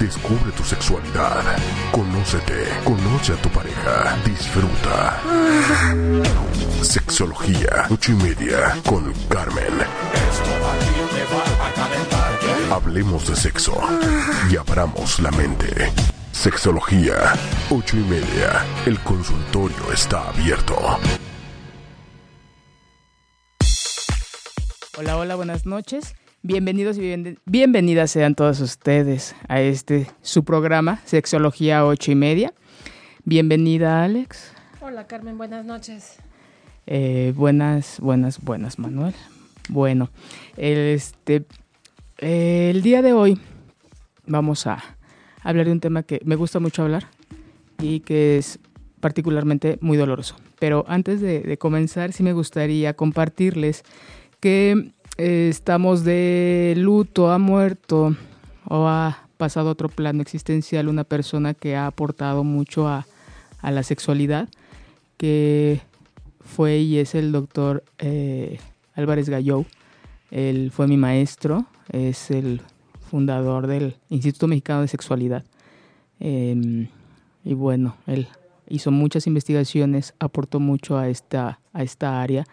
Descubre tu sexualidad, conócete, conoce a tu pareja, disfruta. Sexología, ocho y media, con Carmen. Hablemos de sexo y abramos la mente. Sexología, ocho y media. El consultorio está abierto. Hola, hola, buenas noches. Bienvenidos y bienvenidas sean todos ustedes a este su programa, Sexología ocho y media. Bienvenida, Alex. Hola, Carmen, buenas noches. Eh, buenas, buenas, buenas, Manuel. Bueno, este, el día de hoy vamos a hablar de un tema que me gusta mucho hablar y que es particularmente muy doloroso. Pero antes de, comenzar, sí me gustaría compartirles que eh, estamos de luto, ha muerto o ha pasado a otro plano existencial una persona que ha aportado mucho a, la sexualidad, que fue y es el doctor eh, Álvarez Gallou. Él fue mi maestro, es el fundador del Instituto Mexicano de Sexualidad. Em, y bueno, él hizo muchas investigaciones, aportó mucho a esta, a esta área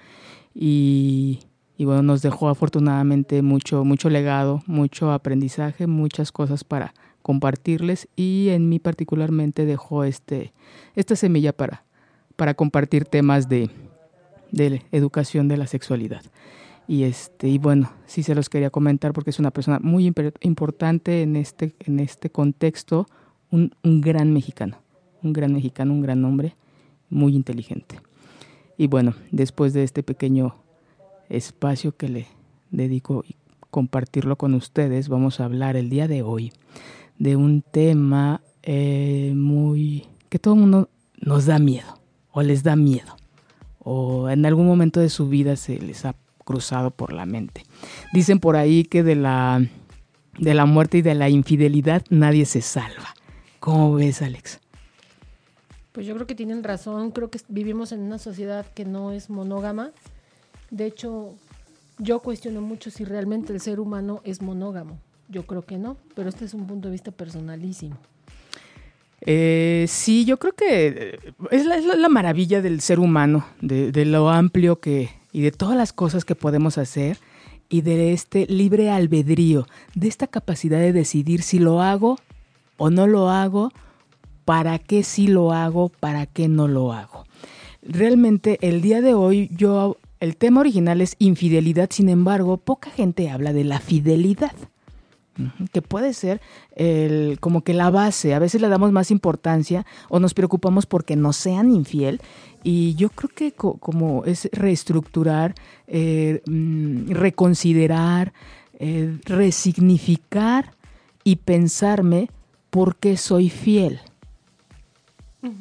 y, bueno, nos dejó afortunadamente mucho, mucho legado, mucho aprendizaje, muchas cosas para compartirles y en mí particularmente dejó este, esta semilla para, para compartir temas de, de educación de la sexualidad. Y, este, y bueno, sí se los quería comentar porque es una persona muy importante en este, en este contexto, un, un gran mexicano, un gran mexicano, un gran hombre, muy inteligente. Y bueno, después de este pequeño espacio que le dedico y compartirlo con ustedes, vamos a hablar el día de hoy de un tema eh, muy que todo el mundo nos da miedo o les da miedo o en algún momento de su vida se les ha cruzado por la mente. Dicen por ahí que de la, de la muerte y de la infidelidad nadie se salva. ¿Cómo ves, Alex? Pues yo creo que tienen razón. Creo que vivimos en una sociedad que no es monógama. De hecho, yo cuestiono mucho si realmente el ser humano es monógamo. Yo creo que no, pero este es un punto de vista personalísimo. Eh, sí, yo creo que eh, es la, maravilla del ser humano, de, lo amplio que, y de todas las cosas que podemos hacer y de este libre albedrío, de esta capacidad de decidir si lo hago o no lo hago, para qué sí lo hago, para qué no lo hago. Realmente el día de hoy yo, el tema original es infidelidad, sin embargo, poca gente habla de la fidelidad que puede ser el, como que la base. A veces le damos más importancia o nos preocupamos porque no sean infiel. Y yo creo que como es reestructurar, eh, mm, reconsiderar, eh, resignificar y pensarme por qué soy fiel.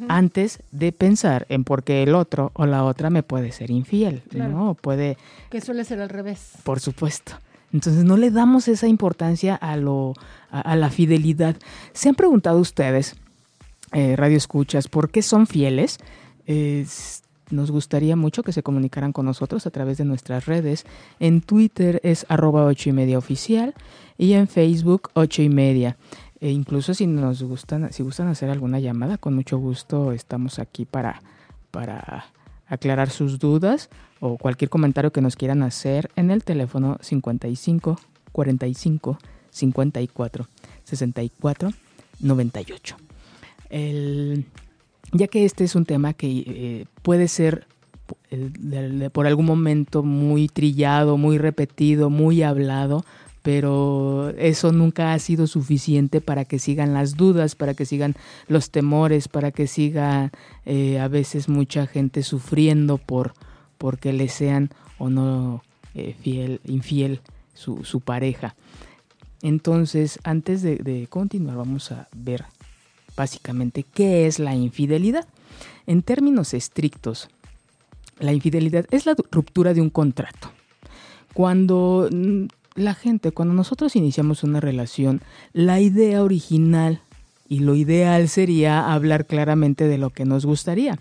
Antes de pensar en por qué el otro o la otra me puede ser infiel, ¿no? Puede... Que suele ser al revés. Por supuesto. Entonces no le damos esa importancia a, lo, a, la fidelidad. ¿Se han preguntado ustedes, eh, radio escuchas, por qué son fieles? nos gustaría mucho que se comunicaran con nosotros a través de nuestras redes. En Twitter es arroba ocho y media oficial y en Facebook ocho y media. E incluso si nos gustan, si gustan hacer alguna llamada, con mucho gusto estamos aquí para, para aclarar sus dudas o cualquier comentario que nos quieran hacer en el teléfono 55 45 54 64 98. ya que este es un tema que eh, puede ser eh, por algún momento muy trillado, muy repetido, muy hablado, pero eso nunca ha sido suficiente para que sigan las dudas, para que sigan los temores, para que siga eh, a veces mucha gente sufriendo por porque le sean o no eh, fiel, infiel su, pareja. Entonces, antes de, de continuar, vamos a ver básicamente qué es la infidelidad. En términos estrictos, La infidelidad es la ruptura de un contrato. Cuando mm, la gente, cuando nosotros iniciamos una relación, la idea original y lo ideal sería hablar claramente de lo que nos gustaría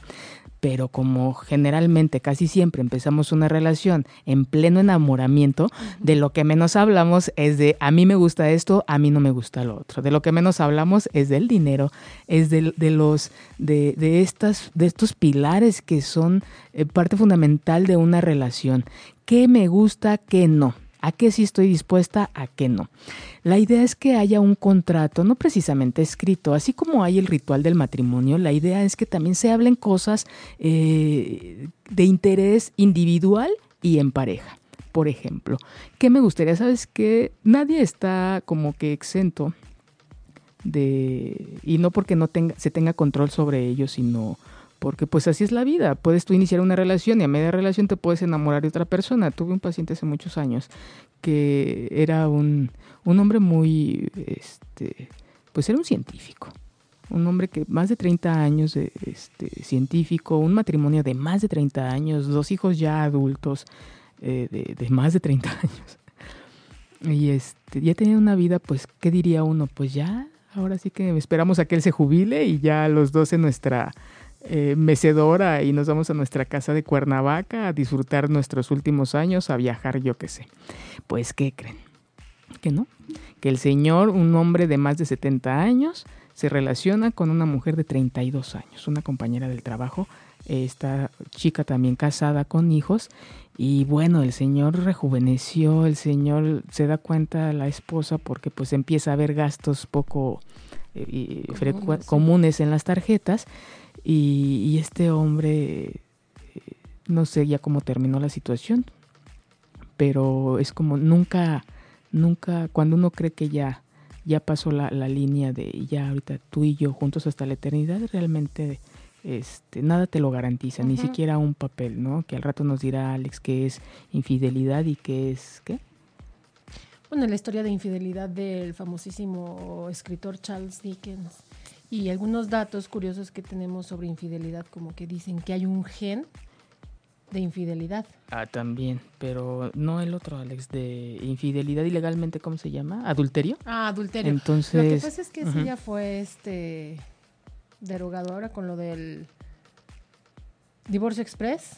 pero como generalmente casi siempre empezamos una relación en pleno enamoramiento, de lo que menos hablamos es de a mí me gusta esto, a mí no me gusta lo otro. De lo que menos hablamos es del dinero, es de, los de, de, estas de estos pilares que son eh, parte fundamental de una relación. ¿Qué me gusta, qué no? ¿A qué sí estoy dispuesta? ¿A qué no? La idea es que haya un contrato, no precisamente escrito, así como hay el ritual del matrimonio, la idea es que también se hablen cosas eh, de interés individual y en pareja. Por ejemplo, ¿qué me gustaría? Sabes que nadie está como que exento de, y no porque no tenga, se tenga control sobre ellos, sino porque pues así es la vida. Puedes tú iniciar una relación y a media relación te puedes enamorar de otra persona. Tuve un paciente hace muchos años que era un, un hombre muy, este, pues era un científico. Un hombre que más de 30 años este, científico, un matrimonio de más de 30 años, dos hijos ya adultos eh, de, de, más de 30 años. Y este, ya tenía una vida, pues, ¿qué diría uno? Pues ya, ahora sí que esperamos a que él se jubile y ya los dos en nuestra eh, mecedora y nos vamos a nuestra casa de Cuernavaca a disfrutar nuestros últimos años, a viajar, yo qué sé. Pues, ¿qué creen? Que no. Que el señor, un hombre de más de 70 años, se relaciona con una mujer de 32 años, una compañera del trabajo. Esta chica también casada con hijos. Y bueno, el señor rejuveneció, el señor se da cuenta la esposa porque pues empieza a haber gastos poco eh, comunes, comunes en las tarjetas y, este hombre, eh, no sé ya cómo terminó la situación, pero es como nunca, nunca, cuando uno cree que ya, ya pasó la, la línea de ya ahorita tú y yo juntos hasta la eternidad, realmente este, nada te lo garantiza, ni siquiera un papel, ¿no? Que al rato nos dirá Alex que es infidelidad y que es, ¿qué? Bueno, la historia de infidelidad del famosísimo escritor Charles Dickens y algunos datos curiosos que tenemos sobre infidelidad, como que dicen que hay un gen de infidelidad. Ah, también, pero no el otro, Alex, de infidelidad ilegalmente, ¿cómo se llama? ¿Adulterio? Ah, adulterio. Entonces... Lo que pasa es que ese ya fue este derogado ahora con lo del divorcio express.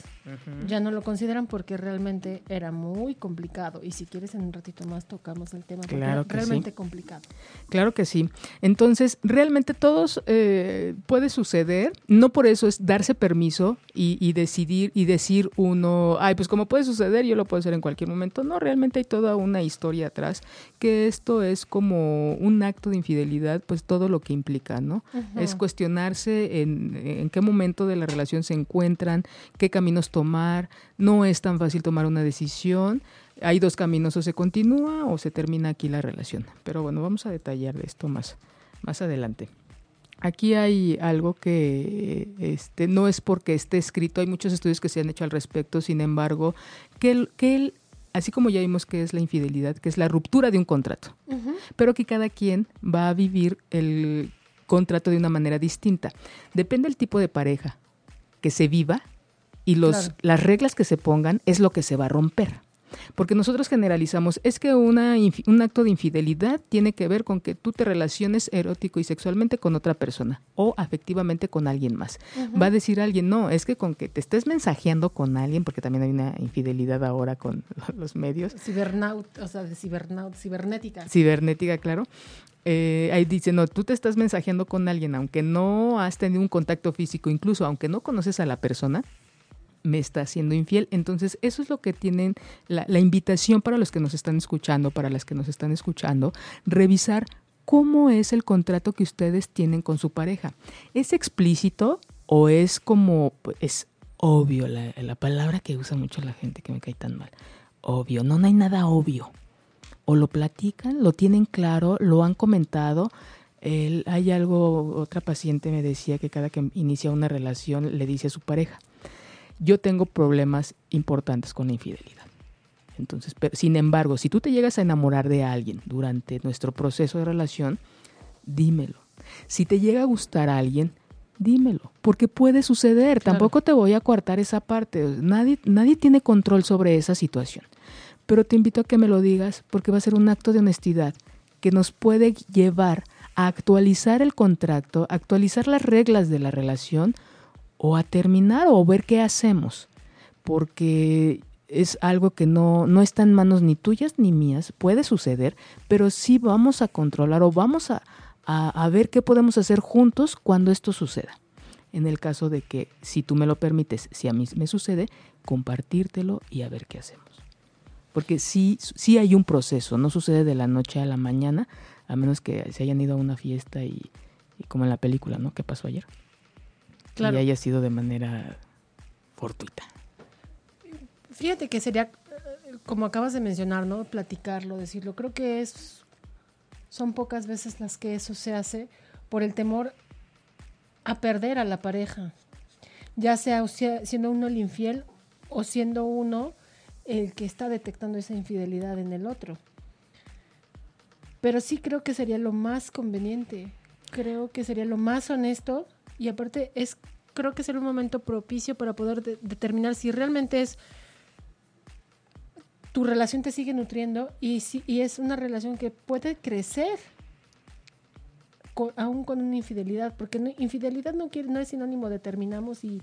Ya no lo consideran porque realmente era muy complicado. Y si quieres, en un ratito más tocamos el tema. Claro que realmente complicado. Claro que sí. Entonces, realmente todos eh, puede suceder. No por eso es darse permiso y, decidir y decir uno, ay, pues como puede suceder, yo lo puedo hacer en cualquier momento. No, realmente hay toda una historia atrás que esto es como un acto de infidelidad, pues todo lo que implica, ¿no? Es cuestionarse en, en qué momento de la relación se encuentran, qué caminos tomar, no es tan fácil tomar una decisión. Hay dos caminos, o se continúa o se termina aquí la relación. Pero bueno, vamos a detallar de esto más, más adelante. Aquí hay algo que este, no es porque esté escrito, hay muchos estudios que se han hecho al respecto, sin embargo, que, el, que así como ya vimos que es la infidelidad, que es la ruptura de un contrato, pero que cada quien va a vivir el contrato de una manera distinta. Depende del tipo de pareja que se viva, y los, las reglas que se pongan es lo que se va a romper. Porque nosotros generalizamos, es que una, un acto de infidelidad tiene que ver con que tú te relaciones erótico y sexualmente con otra persona o afectivamente con alguien más. Va a decir alguien, no, es que con que te estés mensajeando con alguien, porque también hay una infidelidad ahora con los medios. Cibernaut, o sea, de cibernaut, cibernética. Cibernética, claro. Eh, ahí dice, no, tú te estás mensajeando con alguien, aunque no has tenido un contacto físico, incluso aunque no conoces a la persona, me está haciendo infiel. Entonces, eso es lo que tienen la, invitación para los que nos están escuchando, para las que nos están escuchando, revisar cómo es el contrato que ustedes tienen con su pareja. ¿Es explícito o es como, es obvio, la, la palabra que usa mucho la gente que me cae tan mal? Obvio, no, no hay nada obvio. O lo platican, lo tienen claro, lo han comentado. Hay algo, otra paciente me decía que cada que inicia una relación le dice a su pareja, yo tengo problemas importantes con la infidelidad. Entonces, pero, sin embargo, si tú te llegas a enamorar de alguien durante nuestro proceso de relación, dímelo. Si te llega a gustar a alguien, dímelo, porque puede suceder, tampoco te voy a coartar esa parte, nadie, nadie tiene control sobre esa situación, pero te invito a que me lo digas porque va a ser un acto de honestidad que nos puede llevar a actualizar el contrato, actualizar las reglas de la relación o a terminar o ver qué hacemos, porque es algo que no, no está en manos ni tuyas ni mías, puede suceder, pero sí vamos a controlar o vamos a, a, ver qué podemos hacer juntos cuando esto suceda. En el caso de que, si tú me lo permites, si a mí me sucede, compartírtelo y a ver qué hacemos. Porque sí, sí hay un proceso, no sucede de la noche a la mañana, a menos que se hayan ido a una fiesta y, como en la película, ¿no? ¿Qué pasó ayer? Claro. Y haya sido de manera fortuita. Fíjate que sería, como acabas de mencionar, ¿no? Platicarlo, decirlo. Creo que es son pocas veces las que eso se hace por el temor a perder a la pareja, ya sea siendo uno el infiel o siendo uno el que está detectando esa infidelidad en el otro. Pero sí creo que sería lo más conveniente, creo que sería lo más honesto y aparte es creo que sería un momento propicio para poder determinar si realmente es tu relación te sigue nutriendo y, si, y es una relación que puede crecer aún con una infidelidad, porque infidelidad no, quiere, no es sinónimo de terminamos y,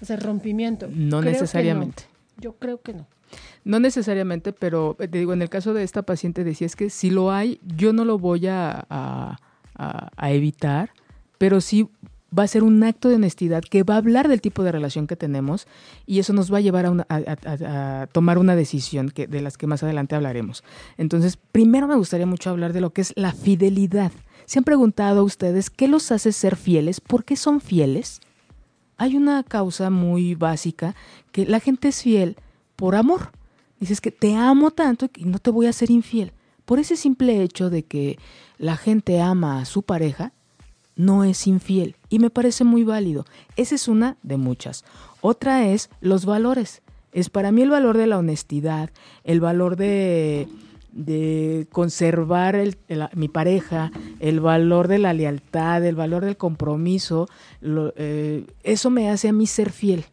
o sea, rompimiento. No necesariamente. Yo creo que no. No necesariamente, pero eh, te digo, en el caso de esta paciente decía es que si lo hay, yo no lo voy a, a, a evitar, pero sí va a ser un acto de honestidad que va a hablar del tipo de relación que tenemos y eso nos va a llevar a, tomar una decisión que, de las que más adelante hablaremos. Entonces, primero me gustaría mucho hablar de lo que es la fidelidad. ¿Se han preguntado a ustedes qué los hace ser fieles? ¿Por qué son fieles? Hay una causa muy básica que la gente es fiel por amor. Dices que te amo tanto y no te voy a ser infiel. Por ese simple hecho de que la gente ama a su pareja, no es infiel y me parece muy válido. Esa es una de muchas. Otra es los valores. Es para mí el valor de la honestidad, el valor de, de conservar mi pareja, el valor de la lealtad, el valor del compromiso. Eh, eso me hace a mí ser fiel.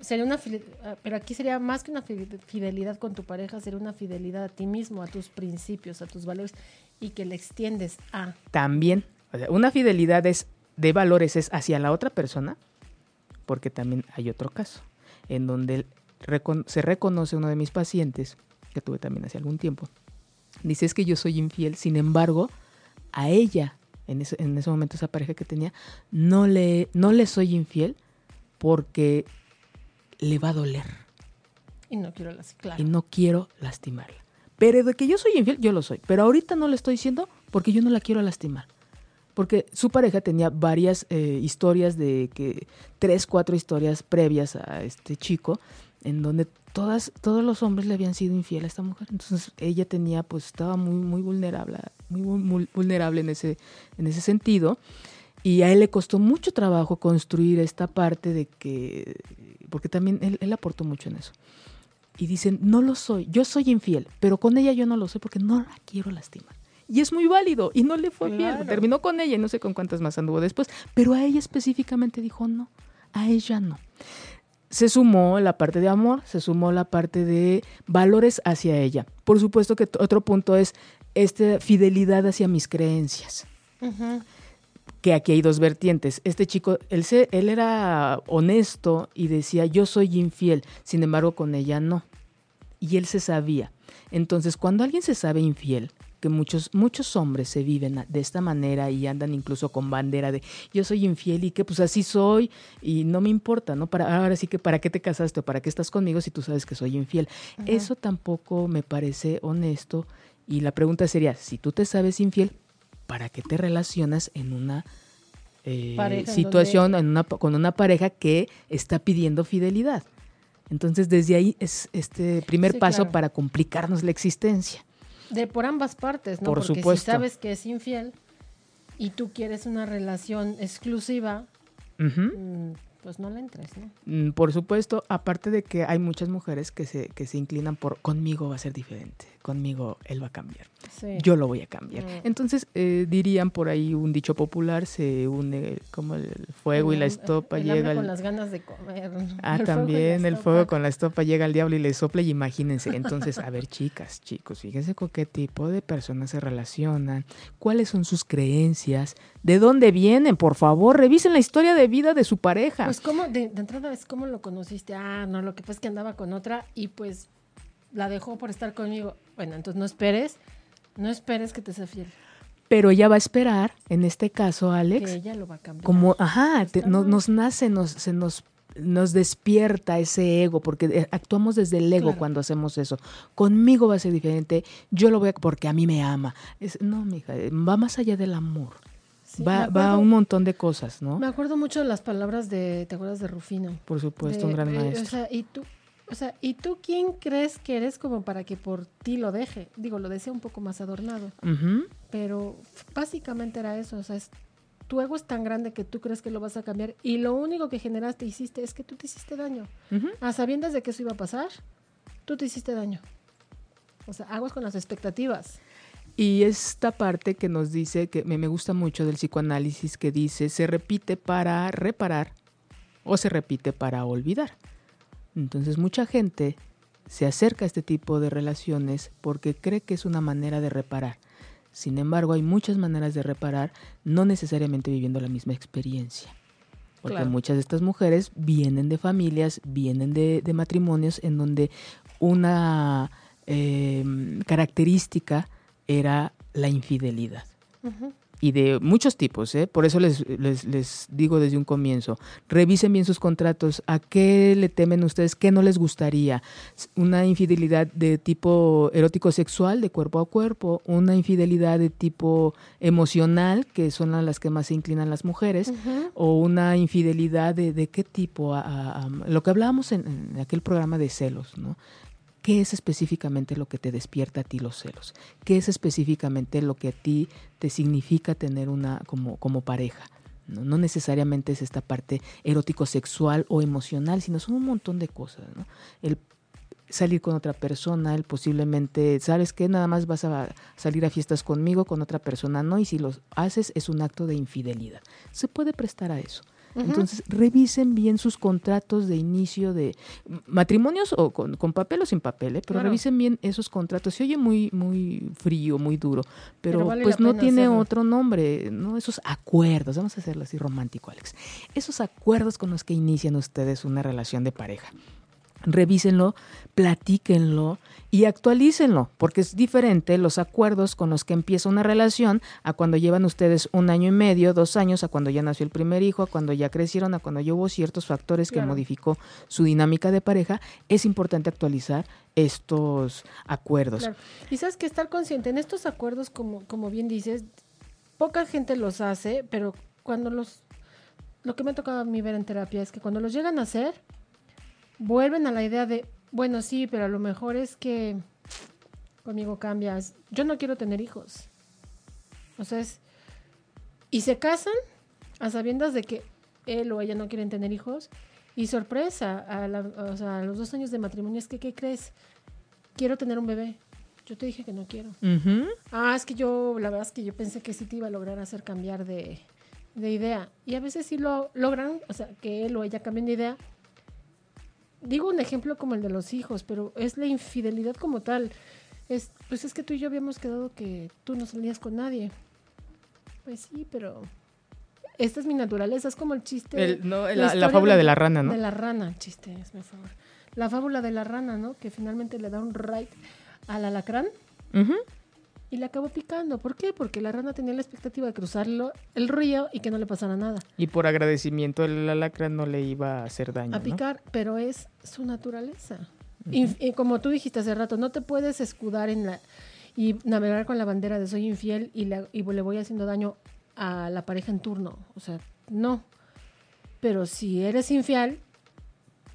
Sería una ah, pero aquí sería más que una fidelidad con tu pareja, sería una fidelidad a ti mismo, a tus principios, a tus valores y que le extiendes a. También, una fidelidad es de valores es hacia la otra persona, porque también hay otro caso, en donde se reconoce uno de mis pacientes, que tuve también hace algún tiempo, dice es que yo soy infiel, sin embargo, a ella, en ese, en ese momento esa pareja que tenía, no le, no le soy infiel porque le va a doler. Y no quiero, y no quiero lastimarla. Pero de que yo soy infiel, yo lo soy. Pero ahorita no le estoy diciendo porque yo no la quiero lastimar porque su pareja tenía varias eh, historias de que tres, cuatro historias previas a este chico, en donde todas, todos los hombres le habían sido infiel a esta mujer. Entonces ella tenía, pues estaba muy, muy vulnerable, muy, vulnerable en ese, en ese sentido. Y a él le costó mucho trabajo construir esta parte de que, porque también él, él aportó mucho en eso. Y dicen, no lo soy, yo soy infiel, pero con ella yo no lo soy porque no la quiero lastimar. Y es muy válido. Y no le fue bien. Terminó con ella y no sé con cuántas más anduvo después. Pero a ella específicamente dijo no. A ella no. Se sumó la parte de amor, se sumó la parte de valores hacia ella. Por supuesto que otro punto es esta fidelidad hacia mis creencias. Que aquí hay dos vertientes. Este chico, él, se, él era honesto y decía, yo soy infiel, sin embargo con ella no. Y él se sabía. Entonces, cuando alguien se sabe infiel, que muchos, muchos hombres se viven de esta manera y andan incluso con bandera de yo soy infiel y que pues así soy y no me importa, ¿no? Para, ahora sí que para qué te casaste o para qué estás conmigo si tú sabes que soy infiel. Eso tampoco me parece honesto y la pregunta sería, si tú te sabes infiel, ¿para qué te relacionas en una eh, situación en una, con una pareja que está pidiendo fidelidad? Entonces, desde ahí es este primer paso para complicarnos la existencia. De por ambas partes, ¿no? Por Porque supuesto. si sabes que es infiel y tú quieres una relación exclusiva, pues no le entres, ¿no? Mm, Por supuesto, aparte de que hay muchas mujeres que se, que se inclinan por conmigo va a ser diferente, conmigo él va a cambiar, Sí. yo lo voy a cambiar. Mm. Entonces, eh, dirían por ahí un dicho popular, se une como el fuego y la estopa el llega con las ganas de comer. Ah, fuego también el fuego con la estopa llega al diablo y le sopla y imagínense. Entonces, a ver, chicas, chicos, fíjense con qué tipo de personas se relacionan, cuáles son sus creencias, de dónde vienen, por favor, revisen la historia de vida de su pareja. Pues, ¿cómo? De, de entrada es cómo lo conociste. Ah, no, lo que pasa es que andaba con otra y pues la dejó por estar conmigo. Bueno, entonces no esperes, no esperes que te sea fiel. Pero ella va a esperar, en este caso, Que Alex, ella lo va a cambiar. como, ajá, te- no- nos nace, nos, se nos nos despierta ese ego, porque eh, actuamos desde el ego Claro. cuando hacemos eso. Conmigo va a ser diferente, yo lo voy a, porque a mí me ama. Es- no, mija, va más allá del amor. Sí, va, va a un montón de cosas, ¿no? Me acuerdo mucho de las palabras de, ¿te acuerdas de Rufino? Por supuesto, De- un gran eh, maestro. O sea, y tú, o sea, ¿y tú quién crees que eres como para que por ti lo deje? Digo, lo decía un poco más adornado, pero básicamente era eso, o sea, es- tu ego es tan grande que tú crees que lo vas a cambiar y lo único que generaste, hiciste, es que tú te hiciste daño. A sabiendas de que eso iba a pasar, tú te hiciste daño. O sea, aguas con las expectativas. Y esta parte que nos dice, que me, gusta mucho del psicoanálisis, que dice, se repite para reparar o se repite para olvidar. Entonces mucha gente se acerca a este tipo de relaciones porque cree que es una manera de reparar. Sin embargo, hay muchas maneras de reparar, no necesariamente viviendo la misma experiencia. Porque Claro. muchas de estas mujeres vienen de familias, vienen de, de matrimonios en donde una eh, característica era la infidelidad. Y de muchos tipos, ¿eh? Por eso les, les, les digo desde un comienzo, revisen bien sus contratos, a qué le temen ustedes, qué no les gustaría. Una infidelidad de tipo erótico sexual, de cuerpo a cuerpo, una infidelidad de tipo emocional, que son a las que más se inclinan las mujeres, o una infidelidad de, de qué tipo, a- a- a- lo que hablábamos en, en aquel programa de celos, ¿no? ¿Qué es específicamente lo que te despierta a ti los celos? ¿Qué es específicamente lo que a ti te significa tener una como, como pareja? No, necesariamente es esta parte erótico-sexual o emocional, sino son un montón de cosas. El salir con otra persona, el posiblemente, ¿sabes qué? Nada más vas a salir a fiestas conmigo, con otra persona no, y si lo haces es un acto de infidelidad. Se puede prestar a eso. Entonces, revisen bien sus contratos de inicio de matrimonios o con, con papel o sin papel, ¿eh? pero Claro. revisen bien esos contratos. Se oye muy, muy frío, muy duro, pero, Pero vale pues no tiene hacerlo. otro nombre, ¿no? Esos acuerdos, vamos a hacerlo así romántico, Alex. Esos acuerdos con los que inician ustedes una relación de pareja. Revísenlo, platíquenlo y actualícenlo, porque es diferente los acuerdos con los que empieza una relación a cuando llevan ustedes un año y medio, dos años, a cuando ya nació el primer hijo, a cuando ya crecieron, a cuando ya hubo ciertos factores que Claro. modificó su dinámica de pareja. Es importante actualizar estos acuerdos. Claro. Y sabes que estar consciente en estos acuerdos, como, como bien dices, poca gente los hace, pero cuando los... Lo que me ha tocado a mí ver en terapia es que cuando los llegan a hacer, vuelven a la idea de, bueno, sí, pero a lo mejor es que conmigo cambias. Yo no quiero tener hijos. O sea, es... Y se casan a sabiendas de que él o ella no quieren tener hijos. Y sorpresa, a, la- o sea, a los dos años de matrimonio es que, ¿qué crees? Quiero tener un bebé. Yo te dije que no quiero. Ujú. Ah, es que yo, la verdad es que yo pensé que sí te iba a lograr hacer cambiar de, de idea. Y a veces sí lo logran, o sea, que él o ella cambien de idea. Digo un ejemplo como el de los hijos, pero es la infidelidad como tal. Es, pues es que tú y yo habíamos quedado que tú no salías con nadie. Pues sí, pero esta es mi naturaleza, es como el chiste. El- no, la, la historia fábula de la rana, ¿no? De la rana, el chiste, es mi favor. La fábula de la rana, ¿no? Que finalmente le da un right al alacrán Ujú. Y le acabó picando. ¿Por qué? Porque la rana tenía la expectativa de cruzarlo el río y que no le pasara nada. Y por agradecimiento el alacrán no le iba a hacer daño. A ¿no? picar, pero es su naturaleza. y, y como tú dijiste hace rato, no te puedes escudar en la y navegar con la bandera de soy infiel y le, y le voy haciendo daño a la pareja en turno. O sea, no. Pero si eres infiel,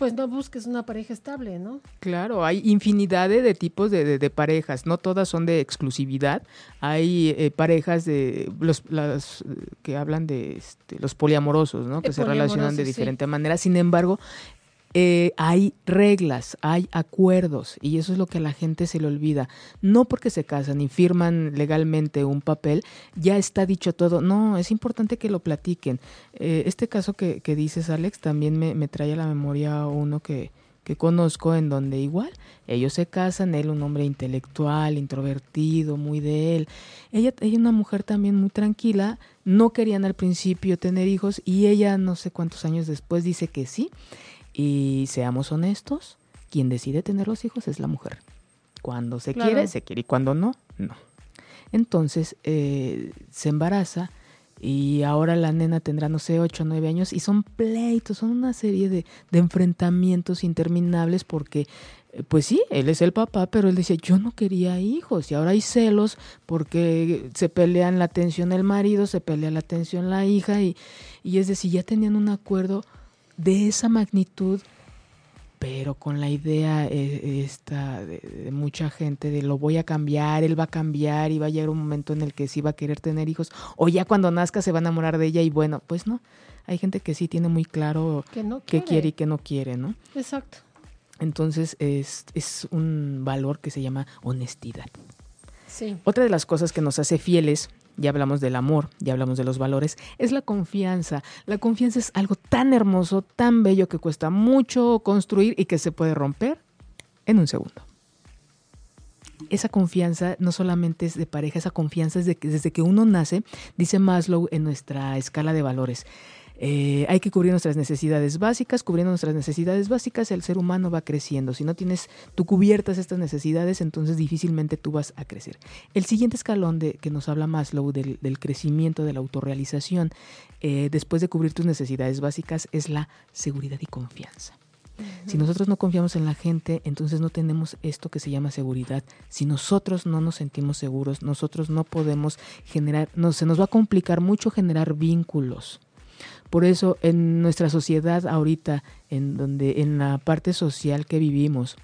pues no busques una pareja estable, ¿no? Claro, hay infinidad de, tipos de, parejas, no todas son de exclusividad. Hay eh, parejas de los las, que hablan de este, los poliamorosos, ¿no? Que se relacionan de diferente manera. Sin embargo, eh, hay reglas, hay acuerdos y eso es lo que a la gente se le olvida. No porque se casan y firman legalmente un papel, ya está dicho todo. No, es importante que lo platiquen. Eh, este caso que, dices, Alex, también me, me, trae a la memoria uno que, que conozco en donde igual ellos se casan, él un hombre intelectual, introvertido, muy de él. Ella, ella una mujer también muy tranquila, no querían al principio tener hijos y ella no sé cuántos años después dice que sí y seamos honestos, quien decide tener los hijos es la mujer. Cuando se quiere, se quiere y cuando no, no. Entonces eh, se embaraza y ahora la nena tendrá, no sé, 8 o 9 años y son pleitos, son una serie de, de enfrentamientos interminables porque, eh, pues sí, él es el papá, pero él dice, yo no quería hijos y ahora hay celos porque se pelean la atención del marido, se pelea la atención la hija y, y es decir, ya tenían un acuerdo de esa magnitud, pero con la idea eh, esta de, mucha gente de lo voy a cambiar, él va a cambiar y va a llegar un momento en el que sí va a querer tener hijos, o ya cuando nazca se va a enamorar de ella y bueno, pues no, hay gente que sí tiene muy claro que no qué quiere y qué no quiere, ¿no? Exacto. Entonces es, es un valor que se llama honestidad. Sí. Otra de las cosas que nos hace fieles ya hablamos del amor, ya hablamos de los valores, es la confianza. La confianza es algo tan hermoso, tan bello que cuesta mucho construir y que se puede romper en un segundo. Esa confianza no solamente es de pareja, esa confianza es de que desde que uno nace, dice Maslow en nuestra escala de valores. Eh, hay que cubrir nuestras necesidades básicas. Cubriendo nuestras necesidades básicas, el ser humano va creciendo. Si no tienes tú cubiertas estas necesidades, entonces difícilmente tú vas a crecer. El siguiente escalón de que nos habla Maslow del, del crecimiento, de la autorrealización, eh, después de cubrir tus necesidades básicas, es la seguridad y confianza. Si nosotros no confiamos en la gente, entonces no tenemos esto que se llama seguridad. Si nosotros no nos sentimos seguros, nosotros no podemos generar, no, se nos va a complicar mucho generar vínculos. Por eso en nuestra sociedad ahorita, en donde en la parte social que vivimos,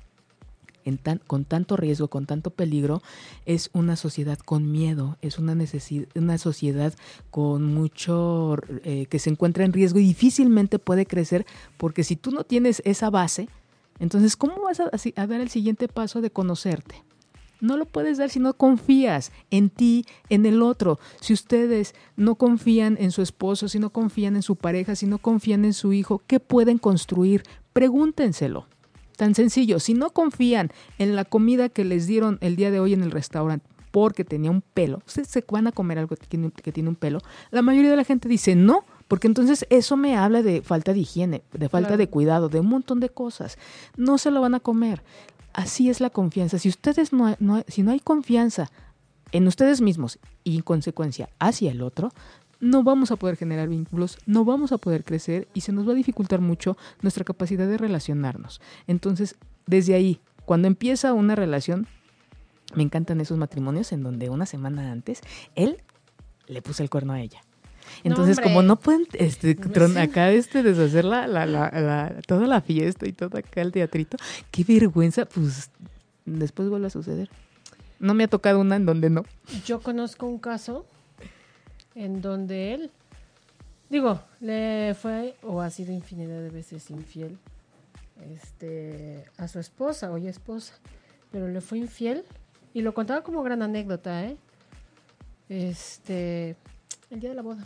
en tan, con tanto riesgo, con tanto peligro, es una sociedad con miedo, es una, una sociedad con mucho eh, que se encuentra en riesgo y difícilmente puede crecer porque si tú no tienes esa base, entonces ¿cómo vas a, a dar el siguiente paso de conocerte? No lo puedes dar si no confías en ti, en el otro. Si ustedes no confían en su esposo, si no confían en su pareja, si no confían en su hijo, ¿qué pueden construir? Pregúntenselo. Tan sencillo, si no confían en la comida que les dieron el día de hoy en el restaurante porque tenía un pelo, ustedes se van a comer algo que tiene, un pelo, la mayoría de la gente dice no, porque entonces eso me habla de falta de higiene, de falta de cuidado, de un montón de cosas. No se lo van a comer. Así es la confianza. Si ustedes no, si no hay confianza en ustedes mismos y en consecuencia hacia el otro, no vamos a poder generar vínculos, no vamos a poder crecer y se nos va a dificultar mucho nuestra capacidad de relacionarnos. Entonces, desde ahí, cuando empieza una relación, me encantan esos matrimonios en donde una semana antes él le puso el cuerno a ella. Entonces, como no pueden este, acá este, deshacer la, la, la, toda la fiesta y todo acá el teatrito, qué vergüenza, pues después vuelve a suceder. No me ha tocado una en donde no. Yo conozco un caso en donde él, digo, le fue o ha sido infinidad de veces infiel este, a su esposa, hoy esposa, pero le fue infiel y lo contaba como gran anécdota, ¿eh? Este, el día de la boda.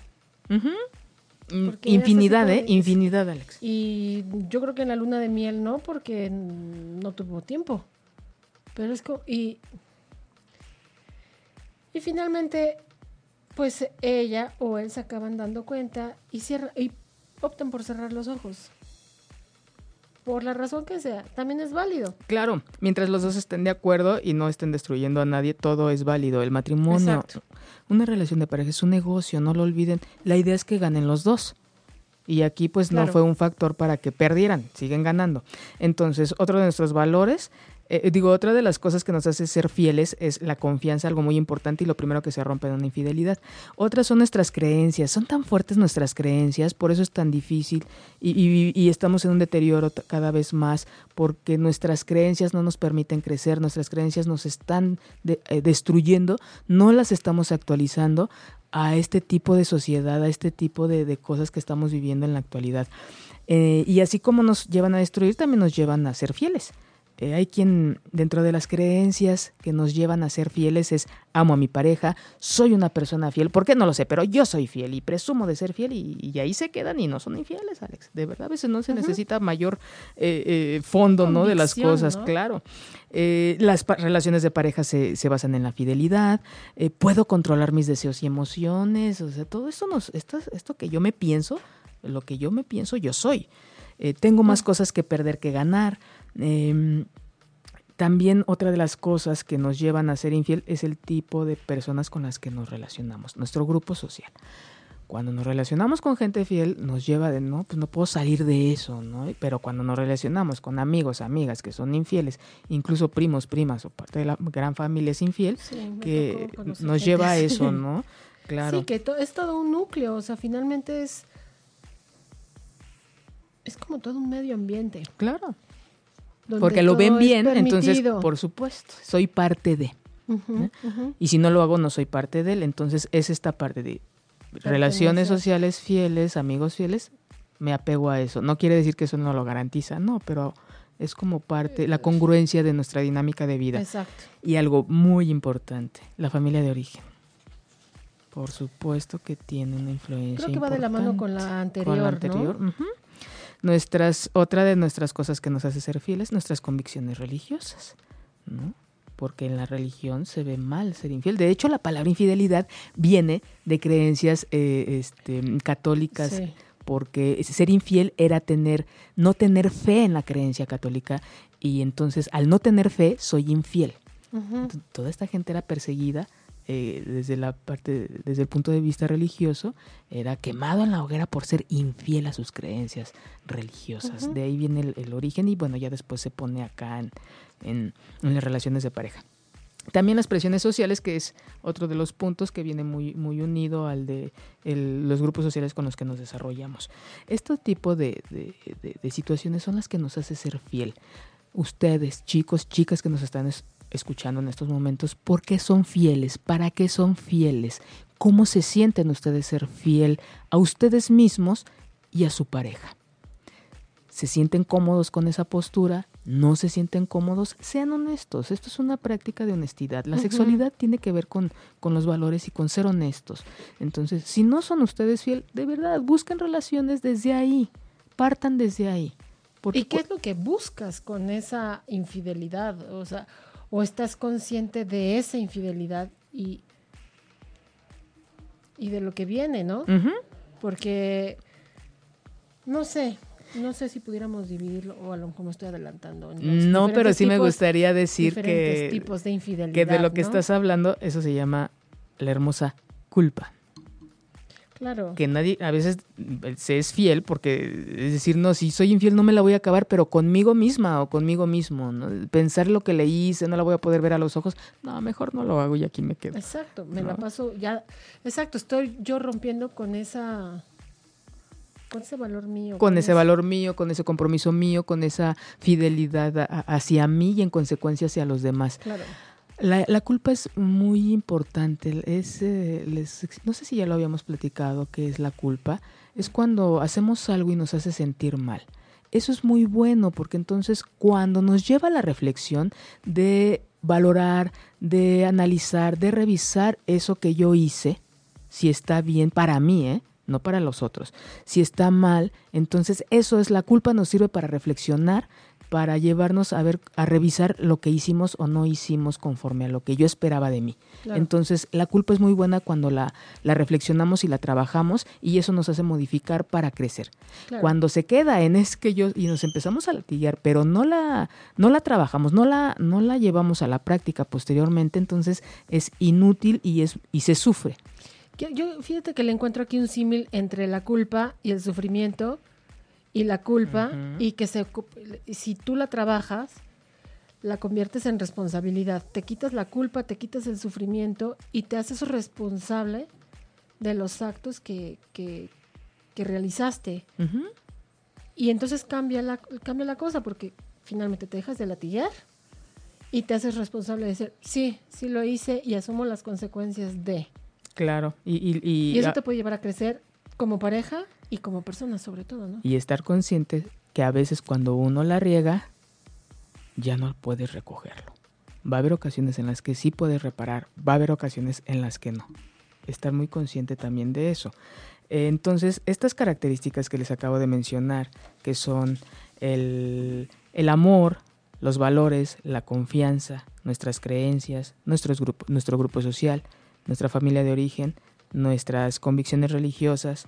Infinidad, ¿eh? Infinidad, Alex. Y yo creo que en la luna de miel no, porque no tuvo tiempo. Pero es como. Y, y finalmente, pues ella o él se acaban dando cuenta y, cierra, y optan por cerrar los ojos por la razón que sea, también es válido. Claro, mientras los dos estén de acuerdo y no estén destruyendo a nadie, todo es válido. El matrimonio, una relación de pareja es un negocio, no lo olviden. La idea es que ganen los dos. Y aquí pues no fue un factor para que perdieran, siguen ganando. Entonces, otro de nuestros valores Eh, digo, otra de las cosas que nos hace ser fieles es la confianza, algo muy importante y lo primero que se rompe en una infidelidad. Otras son nuestras creencias, son tan fuertes nuestras creencias, por eso es tan difícil y, estamos en un deterioro cada vez más porque nuestras creencias no nos permiten crecer, nuestras creencias nos están eh, destruyendo, no las estamos actualizando a este tipo de sociedad, a este tipo de, cosas que estamos viviendo en la actualidad. Eh, y así como nos llevan a destruir, también nos llevan a ser fieles. Eh, hay quien dentro de las creencias que nos llevan a ser fieles es amo a mi pareja, soy una persona fiel, ¿por qué no lo sé? Pero yo soy fiel y presumo de ser fiel y, ahí se quedan y no son infieles, Alex. De verdad, a veces no se necesita mayor eh, eh, fondo ¿no? de las cosas, claro. las relaciones de pareja se, se, basan en la fidelidad, puedo controlar mis deseos y emociones, o sea, todo esto, nos, esto, esto que yo me pienso, lo que yo me pienso, yo soy. tengo más cosas que perder que ganar. Em, también otra de las cosas que nos llevan a ser infiel es el tipo de personas con las que nos relacionamos, nuestro grupo social. Cuando nos relacionamos con gente fiel, nos lleva de no, pues no puedo salir de eso, ¿no? Pero cuando nos relacionamos con amigos, amigas que son infieles, incluso primos, primas o parte de la gran familia es infiel, que nos lleva a eso, ¿no? Claro. Sí, que es todo un núcleo, o sea, finalmente es es como todo un medio ambiente. Claro porque lo ven bien, entonces, por supuesto, soy parte de. Y si no lo hago, no soy parte de él. Entonces, es esta parte de relaciones sociales fieles, amigos fieles, me apego a eso. No quiere decir que eso no lo garantiza, no, pero es como parte, la congruencia de nuestra dinámica de vida. Exacto. Y algo muy importante, la familia de origen. Por supuesto que tiene una influencia. Creo que va de la mano con la anterior. Con la anterior. Nuestras, otra de nuestras cosas que nos hace ser fieles, nuestras convicciones religiosas, ¿no? Porque en la religión se ve mal ser infiel. De hecho, la palabra infidelidad viene de creencias eh, este, católicas. porque ser infiel era tener, no tener fe en la creencia católica y entonces al no tener fe soy infiel. Toda esta gente era perseguida eh, desde la parte, desde el punto de vista religioso, era quemado en la hoguera por ser infiel a sus creencias religiosas. De ahí viene el, origen y bueno, ya después se pone acá en, en, las relaciones de pareja. También las presiones sociales, que es otro de los puntos que viene muy, muy unido al de los grupos sociales con los que nos desarrollamos. Este tipo de, de, situaciones son las que nos hace ser fiel. Ustedes, chicos, chicas que nos están escuchando en estos momentos, ¿por qué son fieles? ¿Para qué son fieles? ¿Cómo se sienten ustedes ser fiel a ustedes mismos y a su pareja? ¿Se sienten cómodos con esa postura? ¿No se sienten cómodos? Sean honestos. Esto es una práctica de honestidad. La sexualidad tiene que ver con, con los valores y con ser honestos. Entonces, si no son ustedes fiel, de verdad, busquen relaciones desde ahí. Partan desde ahí. ¿Y qué es lo que buscas con esa infidelidad? O sea, o estás consciente de esa infidelidad y, y de lo que viene, ¿no? Porque, no sé, no sé si pudiéramos dividirlo o a lo como estoy adelantando. No, pero sí me gustaría decir que, tipos de infidelidad, que de lo que estás hablando, eso se llama la hermosa culpa. Claro. Que nadie, a veces se es fiel porque, es decir, no, si soy infiel no me la voy a acabar, pero conmigo misma o conmigo mismo, ¿no? Pensar lo que le hice, no la voy a poder ver a los ojos, no, mejor no lo hago y aquí me quedo. Exacto, me la paso ya, exacto, estoy yo rompiendo con esa, con ese valor mío. Con, ese, valor mío, con ese compromiso mío, con esa fidelidad hacia mí y en consecuencia hacia los demás. Claro. La, culpa es muy importante. Es, eh, no sé si ya lo habíamos platicado, qué es la culpa. Es cuando hacemos algo y nos hace sentir mal. Eso es muy bueno porque entonces cuando nos lleva a la reflexión de valorar, de analizar, de revisar eso que yo hice, si está bien para mí, ¿eh? no para los otros. Si está mal, entonces eso es la culpa, nos sirve para reflexionar para llevarnos a ver, a revisar lo que hicimos o no hicimos conforme a lo que yo esperaba de mí. Entonces, la culpa es muy buena cuando la, la, reflexionamos y la trabajamos y eso nos hace modificar para crecer. Cuando se queda en es que yo y nos empezamos a latigar, pero no la, no la trabajamos, no la, no la llevamos a la práctica posteriormente, entonces es inútil y es y se sufre. Yo, fíjate que le encuentro aquí un símil entre la culpa y el sufrimiento y la culpa y que se si tú la trabajas la conviertes en responsabilidad. Te quitas la culpa, te quitas el sufrimiento y te haces responsable de los actos que, que, que realizaste. Y entonces cambia la, cambia la cosa porque finalmente te dejas de latillar y te haces responsable de decir, sí, sí lo hice y asumo las consecuencias de. Claro. Y, y, y- Y eso te puede llevar a crecer como pareja y como persona sobre todo, ¿no? y estar consciente que a veces cuando uno la riega, ya no puedes recogerlo. Va a haber ocasiones en las que sí puedes reparar, va a haber ocasiones en las que no. Estar muy consciente también de eso. Entonces, estas características que les acabo de mencionar, que son el, el amor, los valores, la confianza, nuestras creencias, nuestros grupo- nuestro grupo social, nuestra familia de origen, nuestras convicciones religiosas,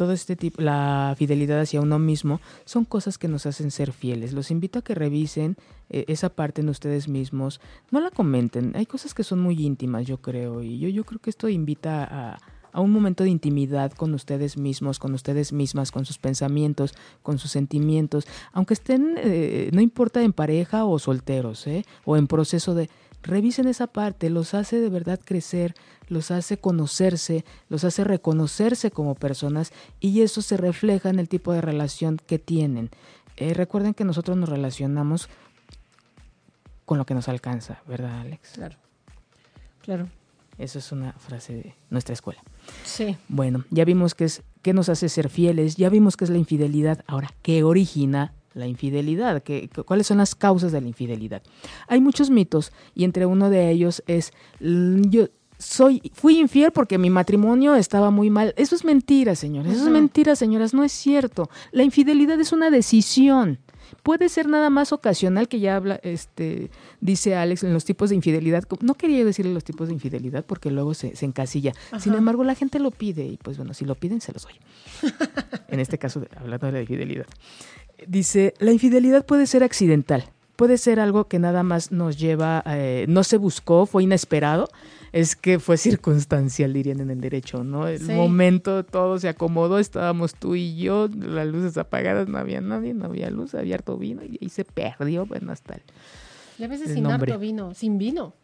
todo este tipo, la fidelidad hacia uno mismo, son cosas que nos hacen ser fieles. Los invito a que revisen eh, esa parte en ustedes mismos. No la comenten. Hay cosas que son muy íntimas, yo creo. Y yo, yo creo que esto invita a, a un momento de intimidad con ustedes mismos, con ustedes mismas, con sus pensamientos, con sus sentimientos. Aunque estén, eh, no importa en pareja o solteros, ¿eh? o en proceso de... Revisen esa parte, los hace de verdad crecer, los hace conocerse, los hace reconocerse como personas y eso se refleja en el tipo de relación que tienen. Eh, recuerden que nosotros nos relacionamos con lo que nos alcanza, ¿verdad, Alex? Claro. Claro. Eso es una frase de nuestra escuela. Sí. Bueno, ya vimos qué es qué nos hace ser fieles, ya vimos qué es la infidelidad. Ahora, ¿qué origina la infidelidad? ¿Qué, cu- ¿Cuáles son las causas de la infidelidad? Hay muchos mitos y entre uno de ellos es yo soy fui infiel porque mi matrimonio estaba muy mal. Eso es mentira, señores. Eso es mentira, señoras, no es cierto. La infidelidad es una decisión. Puede ser nada más ocasional que ya habla, este, dice Alex en los tipos de infidelidad. No quería decirle los tipos de infidelidad porque luego se, se encasilla. Sin embargo, la gente lo pide y pues bueno, si lo piden, se los doy. en este caso, hablando de la infidelidad. Dice, la infidelidad puede ser accidental. Puede ser algo que nada más nos lleva, eh, no se buscó, fue inesperado. Es que fue circunstancial, dirían en el derecho, ¿no? El Sí. momento todo se acomodó, estábamos tú y yo, las luces apagadas, no había nadie, no había luz, había harto vino y ahí se perdió, bueno, hasta el... Y a veces sin nombre. harto vino, sin vino.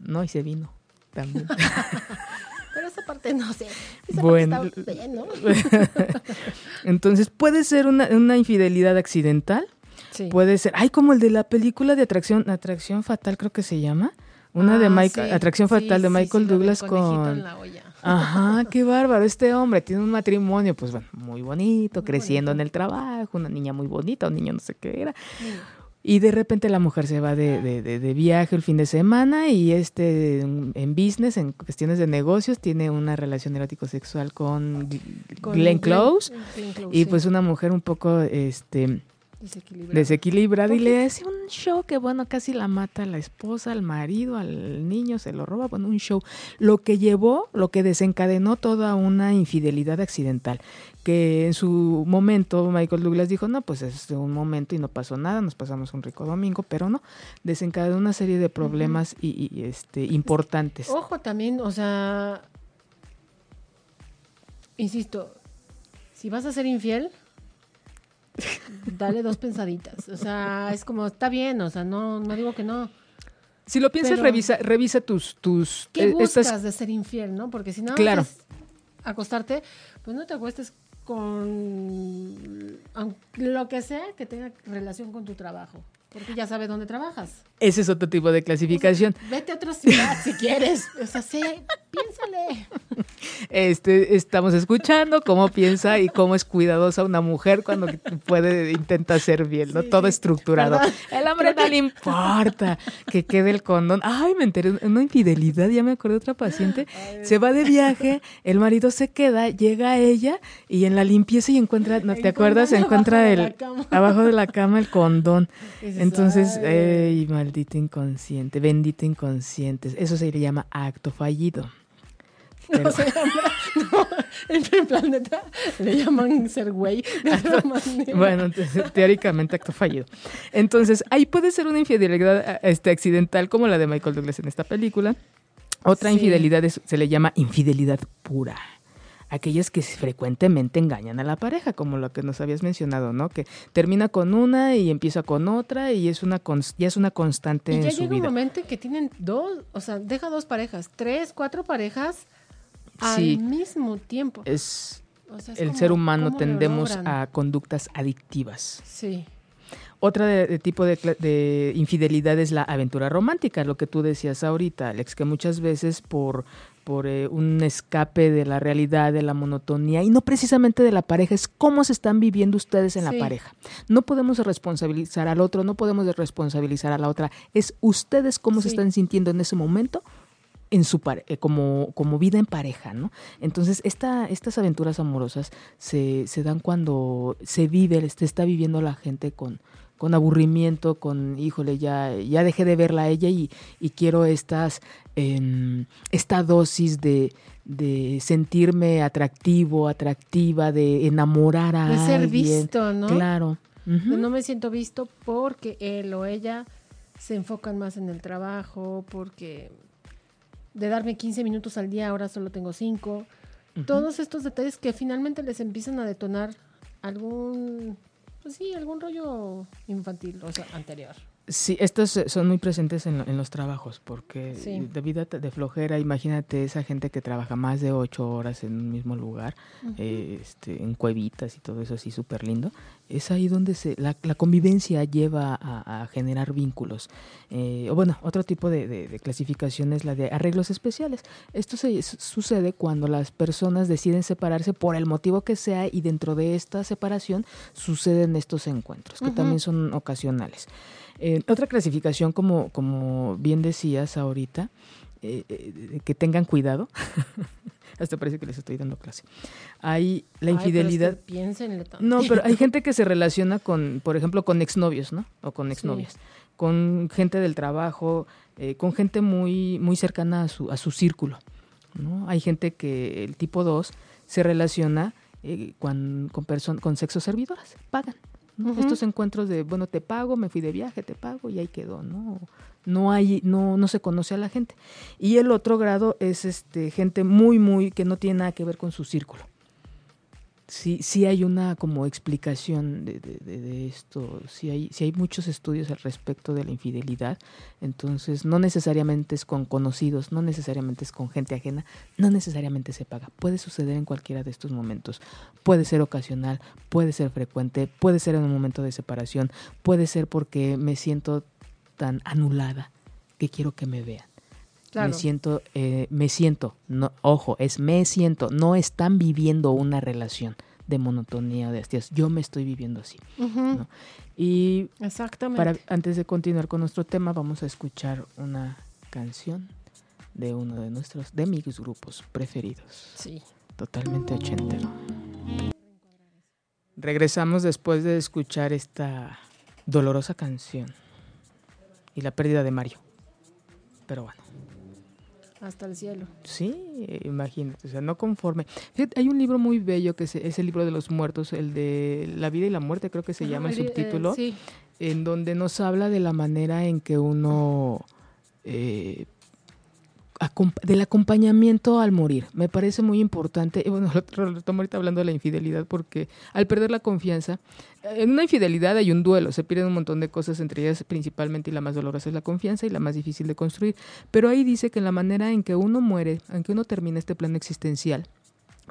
No, y se vino también. Pero esa parte no sé. Esa Bueno. parte está bien, ¿no? Entonces, puede ser una, una infidelidad accidental, Sí. Puede ser. Ay, como el de la película de atracción, atracción fatal, creo que se llama. Una de Ah, Michael, sí, atracción sí, fatal de Michael Douglas con. en la olla. Ajá, qué bárbaro. Este hombre tiene un matrimonio, pues bueno, muy bonito, Muy creciendo bonito. en el trabajo, una niña muy bonita, un niño no sé qué era. Y de repente la mujer se va de, de- de- de viaje el fin de semana y este en business, en cuestiones de negocios, tiene una relación erótico-sexual con, con Glenn Close. Glenn Close, Y sí, pues una mujer un poco este desequilibrada. desequilibrada y ¿Por le hace un show que bueno, casi la mata a la esposa, al marido, al niño, se lo roba, bueno, un show. Lo que llevó, lo que desencadenó toda una infidelidad accidental, que en su momento Michael Douglas dijo, no, pues es un momento y no pasó nada, nos pasamos un rico domingo, pero no, desencadenó una serie de problemas y, y, este, importantes. Ojo también, o sea, insisto, si vas a ser infiel, dale dos pensaditas. O sea, es como, está bien, o sea, no, no digo que no. Si lo piensas, pero- revisa, revisa tus... tus ¿Qué eh, buscas estas- de ser infiel, no? Porque si no Claro. acostarte, pues no te acuestes con lo que sea que tenga relación con tu trabajo. Porque ya sabes dónde trabajas. ese es otro tipo de clasificación. Vete a otra ciudad si quieres. O sea, sé, piénsale. Este, estamos escuchando cómo piensa y cómo es cuidadosa una mujer cuando puede intenta ser bien, ¿no? Sí, Todo estructurado. Perdón. El hombre no le importa que quede el condón. Ay, me enteré de una infidelidad, ya me acordé de otra paciente. Se va de viaje, el marido se queda, llega ella y en la limpieza y encuentra, ¿no te acuerdas? Encuentra abajo de el cama. abajo de la cama el condón. Entonces, ey, maldito inconsciente, bendito inconsciente. Eso se le llama acto fallido. Pero- No se llama, no, en el planeta le llaman ser güey de otra manera. Bueno, teóricamente acto fallido. Entonces, ahí puede ser una infidelidad este, accidental como la de Michael Douglas en esta película. Otra Sí. infidelidad es- se le llama infidelidad pura. Aquellas que frecuentemente engañan a la pareja, como lo que nos habías mencionado, ¿no? Que termina con una y empieza con otra y es una ya es una constante y ya en su llega vida. un momento en que tienen dos, o sea, deja dos parejas, tres, cuatro parejas Sí. al mismo tiempo. Es O sea, es el como, ser humano ¿cómo lo tendemos a conductas adictivas. Sí, Otra de, de tipo de, de infidelidad es la aventura romántica, lo que tú decías ahorita, Alex, que muchas veces por, por eh, un escape de la realidad, de la monotonía, y no precisamente de la pareja, es cómo se están viviendo ustedes en la pareja. No podemos responsabilizar al otro, no podemos responsabilizar a la otra, es ustedes cómo se están sintiendo en ese momento en su pare- eh, como, como vida en pareja, ¿no? Entonces, esta, estas aventuras amorosas se, se dan cuando se vive, se está viviendo la gente con, con aburrimiento, con, híjole, ya, ya dejé de verla a ella y, y quiero estas, em, esta dosis de, de sentirme atractivo, atractiva, de enamorar a de ser alguien. visto, ¿no? Claro. De no me siento visto porque él o ella se enfocan más en el trabajo, porque de darme 15 minutos al día ahora solo tengo 5. Ujú. Todos estos detalles que finalmente les empiezan a detonar algún, pues sí, algún rollo infantil, o sea, anterior. Sí, estos son muy presentes en, lo- en los trabajos, porque Sí. de vida de flojera, imagínate esa gente que trabaja más de ocho horas en un mismo lugar, eh, este, en cuevitas y todo eso así súper lindo. Es ahí donde se, la, la convivencia lleva a, a generar vínculos. Eh, o bueno, otro tipo de, de- de clasificación es la de arreglos especiales. Esto se, su- sucede cuando las personas deciden separarse por el motivo que sea y dentro de esta separación suceden estos encuentros, que también son ocasionales. Eh, otra clasificación, como, como bien decías ahorita, eh, eh, que tengan cuidado. Hasta parece que les estoy dando clase. Hay la Ay, pero es que infidelidad. tanto. No, pero hay gente que se relaciona con, por ejemplo, con exnovios, ¿no? O con exnovias. Con gente del trabajo, eh, con gente muy, muy cercana a su, a su círculo. ¿no? Hay gente que el tipo 2 se relaciona con, con, con sexo servidoras, pagan. Estos encuentros de, bueno, te pago, me fui de viaje, te pago y ahí quedó, ¿no? No hay, no, no se conoce a la gente. Y el otro grado es este gente muy, muy, que no tiene nada que ver con su círculo sí, sí hay una como explicación de, de- esto, sí hay, sí hay muchos estudios al respecto de la infidelidad, entonces no necesariamente es con conocidos, no necesariamente es con gente ajena, no necesariamente se paga, puede suceder en cualquiera de estos momentos, puede ser ocasional, puede ser frecuente, puede ser en un momento de separación, puede ser porque me siento tan anulada que quiero que me vean. Claro. Me siento, eh, me siento, no, ojo, es me siento, no están viviendo una relación de monotonía de hastías, yo me estoy viviendo así. Y Exactamente. para, antes de continuar con nuestro tema, vamos a escuchar una canción de uno de nuestros, de mis grupos preferidos, Sí. totalmente ochentero. Regresamos después de escuchar esta dolorosa canción y la pérdida de Mario. Pero bueno. Hasta el cielo. Sí, imagínate, o sea, no conforme. Fíjate, hay un libro muy bello que es, es el libro de los muertos, el de La vida y la muerte, creo que se llama el eh, subtítulo, sí. en donde nos habla de la manera en que uno eh, del acompañamiento al morir. Me parece muy importante. Y bueno, lo, lo tomo ahorita hablando de la infidelidad porque al perder la confianza, en una infidelidad hay un duelo, se pierden un montón de cosas, entre ellas principalmente y la más dolorosa es la confianza y la más difícil de construir. Pero ahí dice que en la manera en que uno muere, en que uno termina este plano existencial,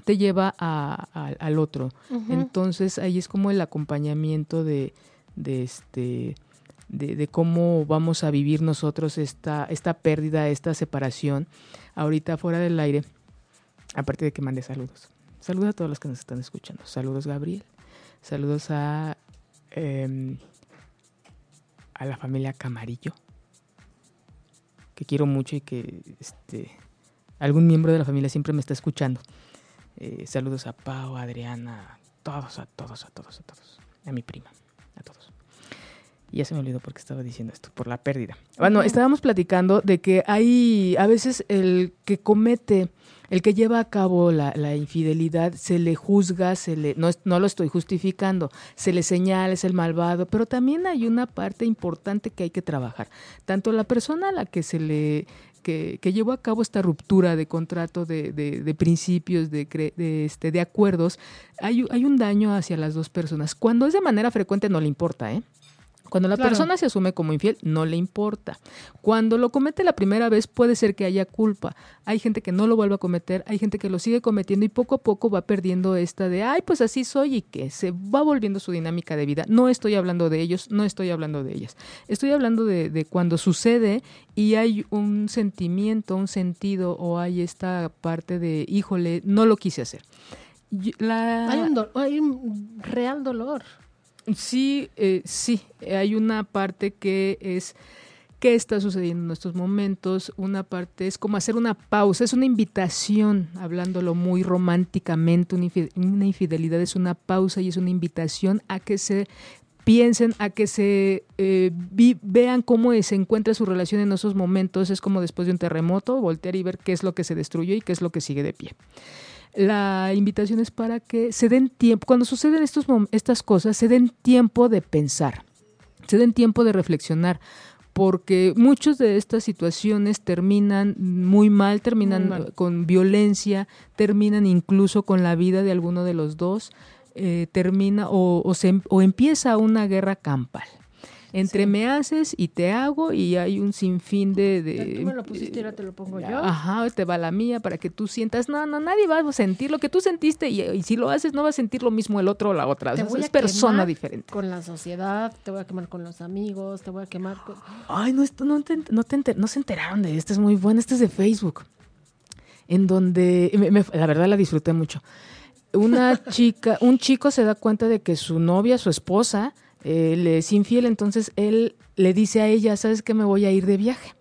te lleva a- a- al otro. Entonces ahí es como el acompañamiento de, de este de, cómo vamos a vivir nosotros esta, esta pérdida, esta separación. Ahorita fuera del aire, aparte de que mande saludos. Saludos a todos los que nos están escuchando. Saludos Gabriel. Saludos a em, a la familia Camarillo, que quiero mucho y que este algún miembro de la familia siempre me está escuchando. Eh, saludos a Pau, a Adriana, a todos, a todos, a todos, a todos. A mi prima, a todos. Y ya se me olvidó porque estaba diciendo esto, por la pérdida. Bueno, estábamos platicando de que hay, a veces el que comete, el que lleva a cabo la, la infidelidad, se le juzga, se le, no, no lo estoy justificando, se le señala, es el malvado, pero también hay una parte importante que hay que trabajar. Tanto la persona a la que se le que, que llevó a cabo esta ruptura de contrato, de, de, de principios, de, de, este, de acuerdos, hay, hay un daño hacia las dos personas. Cuando es de manera frecuente no le importa, ¿eh? Cuando la Claro. persona se asume como infiel, no le importa. Cuando lo comete la primera vez, puede ser que haya culpa. Hay gente que no lo vuelve a cometer, hay gente que lo sigue cometiendo y poco a poco va perdiendo esta de, ay, pues así soy y que se va volviendo su dinámica de vida. No estoy hablando de ellos, no estoy hablando de ellas. Estoy hablando de, de cuando sucede y hay un sentimiento, un sentido o hay esta parte de, híjole, no lo quise hacer. La... Hay un, do- hay un real dolor. Sí, eh, sí, hay una parte que es qué está sucediendo en estos momentos, una parte es como hacer una pausa, es una invitación, hablándolo muy románticamente, una infi- una infidelidad es una pausa y es una invitación a que se piensen, a que se eh, vean cómo se encuentra su relación en esos momentos, es como después de un terremoto, voltear y ver qué es lo que se destruyó y qué es lo que sigue de pie. La invitación es para que se den tiempo, cuando suceden estos, estas cosas, se den tiempo de pensar, se den tiempo de reflexionar, porque muchas de estas situaciones terminan muy mal, terminan Muy mal. con violencia, terminan incluso con la vida de alguno de los dos, eh, termina o, o, se, em- o empieza una guerra campal. Entre Sí. me haces y te hago y hay un sinfín de... de Tú me lo pusiste y ahora te lo pongo yo. Ajá, te va la mía para que tú sientas. No, no, nadie va a sentir lo que tú sentiste y, y si lo haces no va a sentir lo mismo el otro o la otra. O Te sea, voy es a persona diferente. Con la sociedad, te voy a quemar con los amigos, te voy a quemar con... Ay, no, esto no, te, no, te enter- no se enteraron de esta, es muy buena. Esta es de Facebook. En donde, me- me- la verdad la disfruté mucho. Una chica, un chico se da cuenta de que su novia, su esposa, eh, le es infiel, entonces él le dice a ella, ¿sabes qué? Me voy a ir de viaje.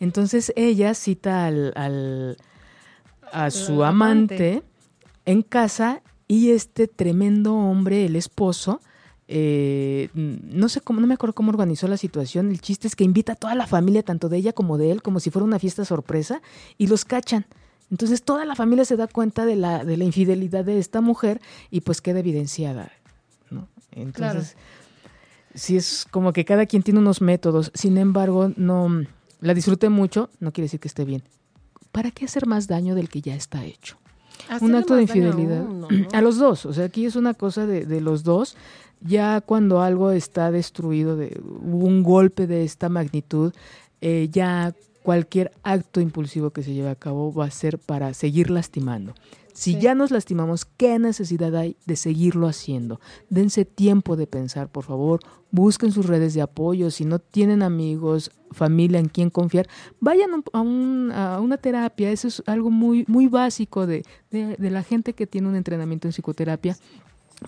Entonces ella cita al, al- a su amante. en casa y este tremendo hombre, el esposo, eh, no sé cómo, no me acuerdo cómo organizó la situación. El chiste es que invita a toda la familia, tanto de ella como de él, como si fuera una fiesta sorpresa, y los cachan. Entonces toda la familia se da cuenta de la, de la infidelidad de esta mujer y pues queda evidenciada. ¿no? Entonces, sí es como que cada quien tiene unos métodos. Sin embargo, no la disfruté mucho, no quiere decir que esté bien. ¿Para qué hacer más daño del que ya está hecho? un acto de a infidelidad uno, ¿no? a los dos. O sea, aquí es una cosa de, de los dos. Ya cuando algo está destruido, de, un golpe de esta magnitud, eh, ya cualquier acto impulsivo que se lleve a cabo va a ser para seguir lastimando. Si Sí. ya nos lastimamos, ¿qué necesidad hay de seguirlo haciendo? Dense tiempo de pensar, por favor. Busquen sus redes de apoyo. Si no tienen amigos, familia en quien confiar, vayan a, un- a una terapia. Eso es algo muy, muy básico de, de- de la gente que tiene un entrenamiento en psicoterapia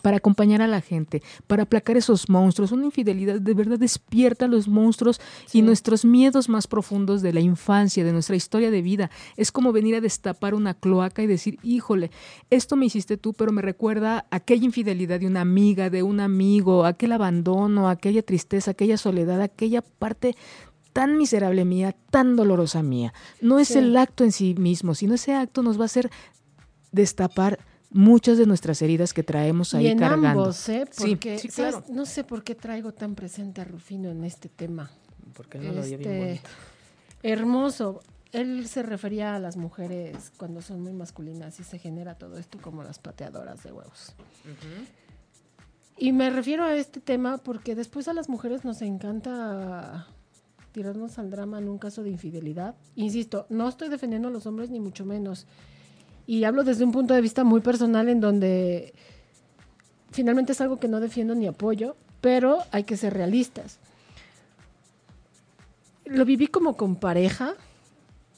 para acompañar a la gente, para aplacar esos monstruos. Una infidelidad de verdad despierta los monstruos Sí. y nuestros miedos más profundos de la infancia, de nuestra historia de vida. Es como venir a destapar una cloaca y decir, híjole, esto me hiciste tú, pero me recuerda aquella infidelidad de una amiga, de un amigo, aquel abandono, aquella tristeza, aquella soledad, aquella parte tan miserable mía, tan dolorosa mía. No es Sí. el acto en sí mismo, sino ese acto nos va a hacer destapar muchas de nuestras heridas que traemos ahí y en cargando. ambos, ¿eh? Sí, Porque, sí, no sé por qué traigo tan presente a Rufino en este tema. Porque Este, hermoso. Él se refería a las mujeres cuando son muy masculinas y se genera todo esto como las pateadoras de huevos. Y me refiero a este tema porque después a las mujeres nos encanta tirarnos al drama en un caso de infidelidad. Insisto, no estoy defendiendo a los hombres ni mucho menos. Y hablo desde un punto de vista muy personal en donde finalmente es algo que no defiendo ni apoyo, pero hay que ser realistas. Lo viví como con pareja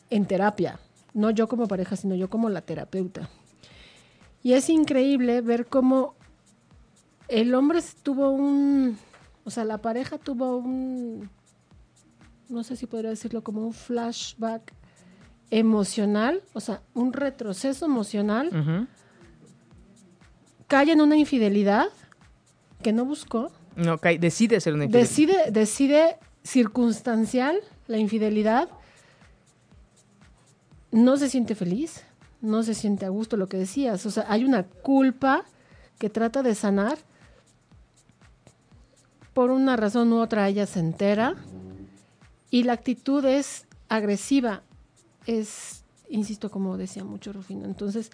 en terapia, no yo como pareja, sino yo como la terapeuta. Y es increíble ver cómo el hombre tuvo un, o sea, la pareja tuvo un, no sé si podría decirlo como un flashback emocional, o sea, un retroceso emocional, Ujú. cae en una infidelidad que no buscó, No, cae- decide hacer una infidelidad. decide, decide circunstancial la infidelidad, no se siente feliz, no se siente a gusto, lo que decías, o sea, hay una culpa que trata de sanar, por una razón u otra ella se entera. Y la actitud es agresiva, es, insisto, como decía mucho Rufino, entonces,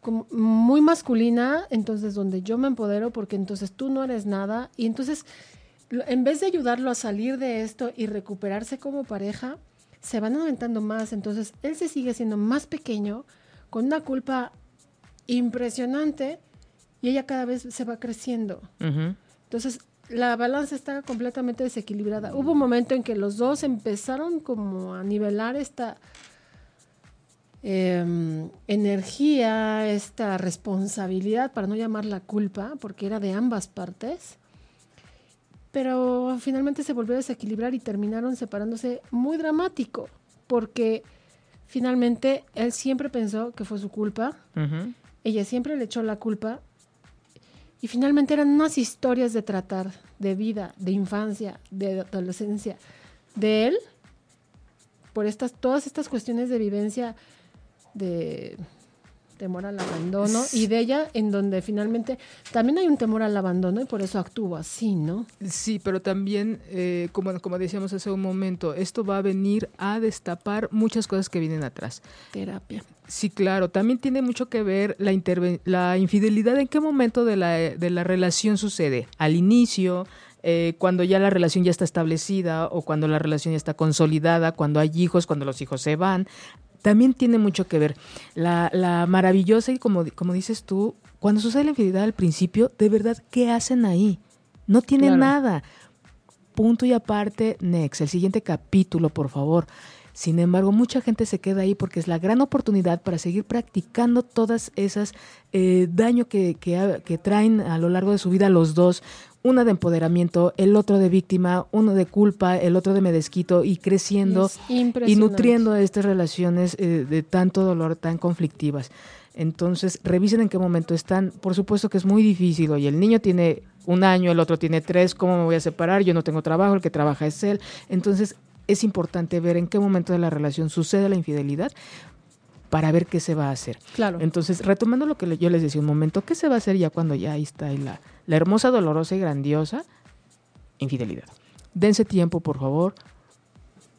como muy masculina, entonces donde yo me empodero porque entonces tú no eres nada y entonces en vez de ayudarlo a salir de esto y recuperarse como pareja, se van aumentando más, entonces él se sigue siendo más pequeño, con una culpa impresionante y ella cada vez se va creciendo. Entonces, la balanza está completamente desequilibrada. Hubo un momento en que los dos empezaron como a nivelar esta em, energía, esta responsabilidad, para no llamarla culpa, porque era de ambas partes. Pero finalmente se volvió a desequilibrar y terminaron separándose muy dramático, porque finalmente él siempre pensó que fue su culpa, ella siempre le echó la culpa y finalmente eran unas historias de tratar, de vida, de infancia, de adolescencia, de él, por estas, todas estas cuestiones de vivencia, de temor al abandono, y de ella en donde finalmente también hay un temor al abandono y por eso actúa así, ¿no? Sí, pero también, eh, como, como decíamos hace un momento, esto va a venir a destapar muchas cosas que vienen atrás. Terapia. Sí, claro. También tiene mucho que ver la, la infidelidad. ¿En qué momento de la, de la relación sucede? Al inicio, eh, cuando ya la relación ya está establecida o cuando la relación ya está consolidada, cuando hay hijos, cuando los hijos se van. También tiene mucho que ver. La, la maravillosa y como, como dices tú, cuando sucede la infidelidad al principio, de verdad, ¿qué hacen ahí? No tienen nada. Punto y aparte, next. El siguiente capítulo, por favor. Sin embargo, mucha gente se queda ahí porque es la gran oportunidad para seguir practicando todas esas eh, daños que, que, traen a lo largo de su vida los dos. Una de empoderamiento, el otro de víctima, uno de culpa, el otro de me desquito y creciendo y nutriendo estas relaciones eh, de tanto dolor, tan conflictivas. Entonces, revisen en qué momento están. Por supuesto que es muy difícil. Oye, el niño tiene un año, el otro tiene tres, ¿cómo me voy a separar? Yo no tengo trabajo, el que trabaja es él. Entonces, es importante ver en qué momento de la relación sucede la infidelidad para ver qué se va a hacer. Claro. Entonces, retomando lo que yo les decía un momento, ¿qué se va a hacer ya cuando ya ahí está la, la hermosa, dolorosa y grandiosa infidelidad? Dense tiempo, por favor,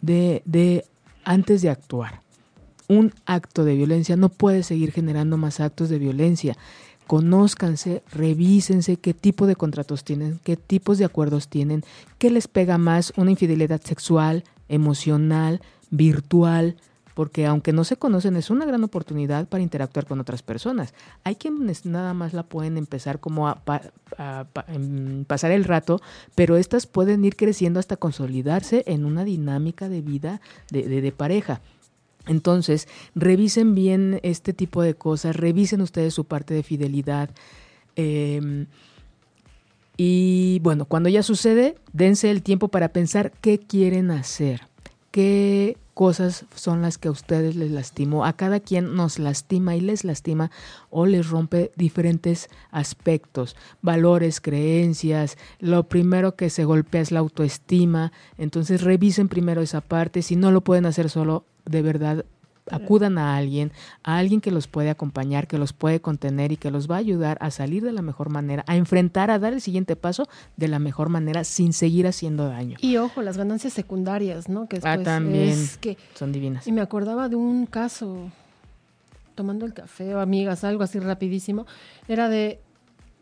de, de antes de actuar. Un acto de violencia no puede seguir generando más actos de violencia conózcanse, revísense qué tipo de contratos tienen, qué tipos de acuerdos tienen, qué les pega más una infidelidad sexual, emocional, virtual, porque aunque no se conocen es una gran oportunidad para interactuar con otras personas. Hay quienes nada más la pueden empezar como a, em, pasar el rato, pero estas pueden ir creciendo hasta consolidarse en una dinámica de vida de pareja. Entonces, revisen bien este tipo de cosas, revisen ustedes su parte de fidelidad. Em, y bueno, cuando ya sucede, dense el tiempo para pensar qué quieren hacer, qué cosas son las que a ustedes les lastimó. A cada quien nos lastima y les lastima o les rompe diferentes aspectos, valores, creencias. Lo primero que se golpea es la autoestima. Entonces revisen primero esa parte. Si no lo pueden hacer solo, de verdad acudan a alguien, a alguien que los puede acompañar, que los puede contener y que los va a ayudar a salir de la mejor manera, a enfrentar, a dar el siguiente paso de la mejor manera sin seguir haciendo daño. Y ojo, las ganancias secundarias, ¿no? Que ah, también que, son divinas. Y me acordaba de un caso, tomando el café o amigas, algo así rapidísimo, era de,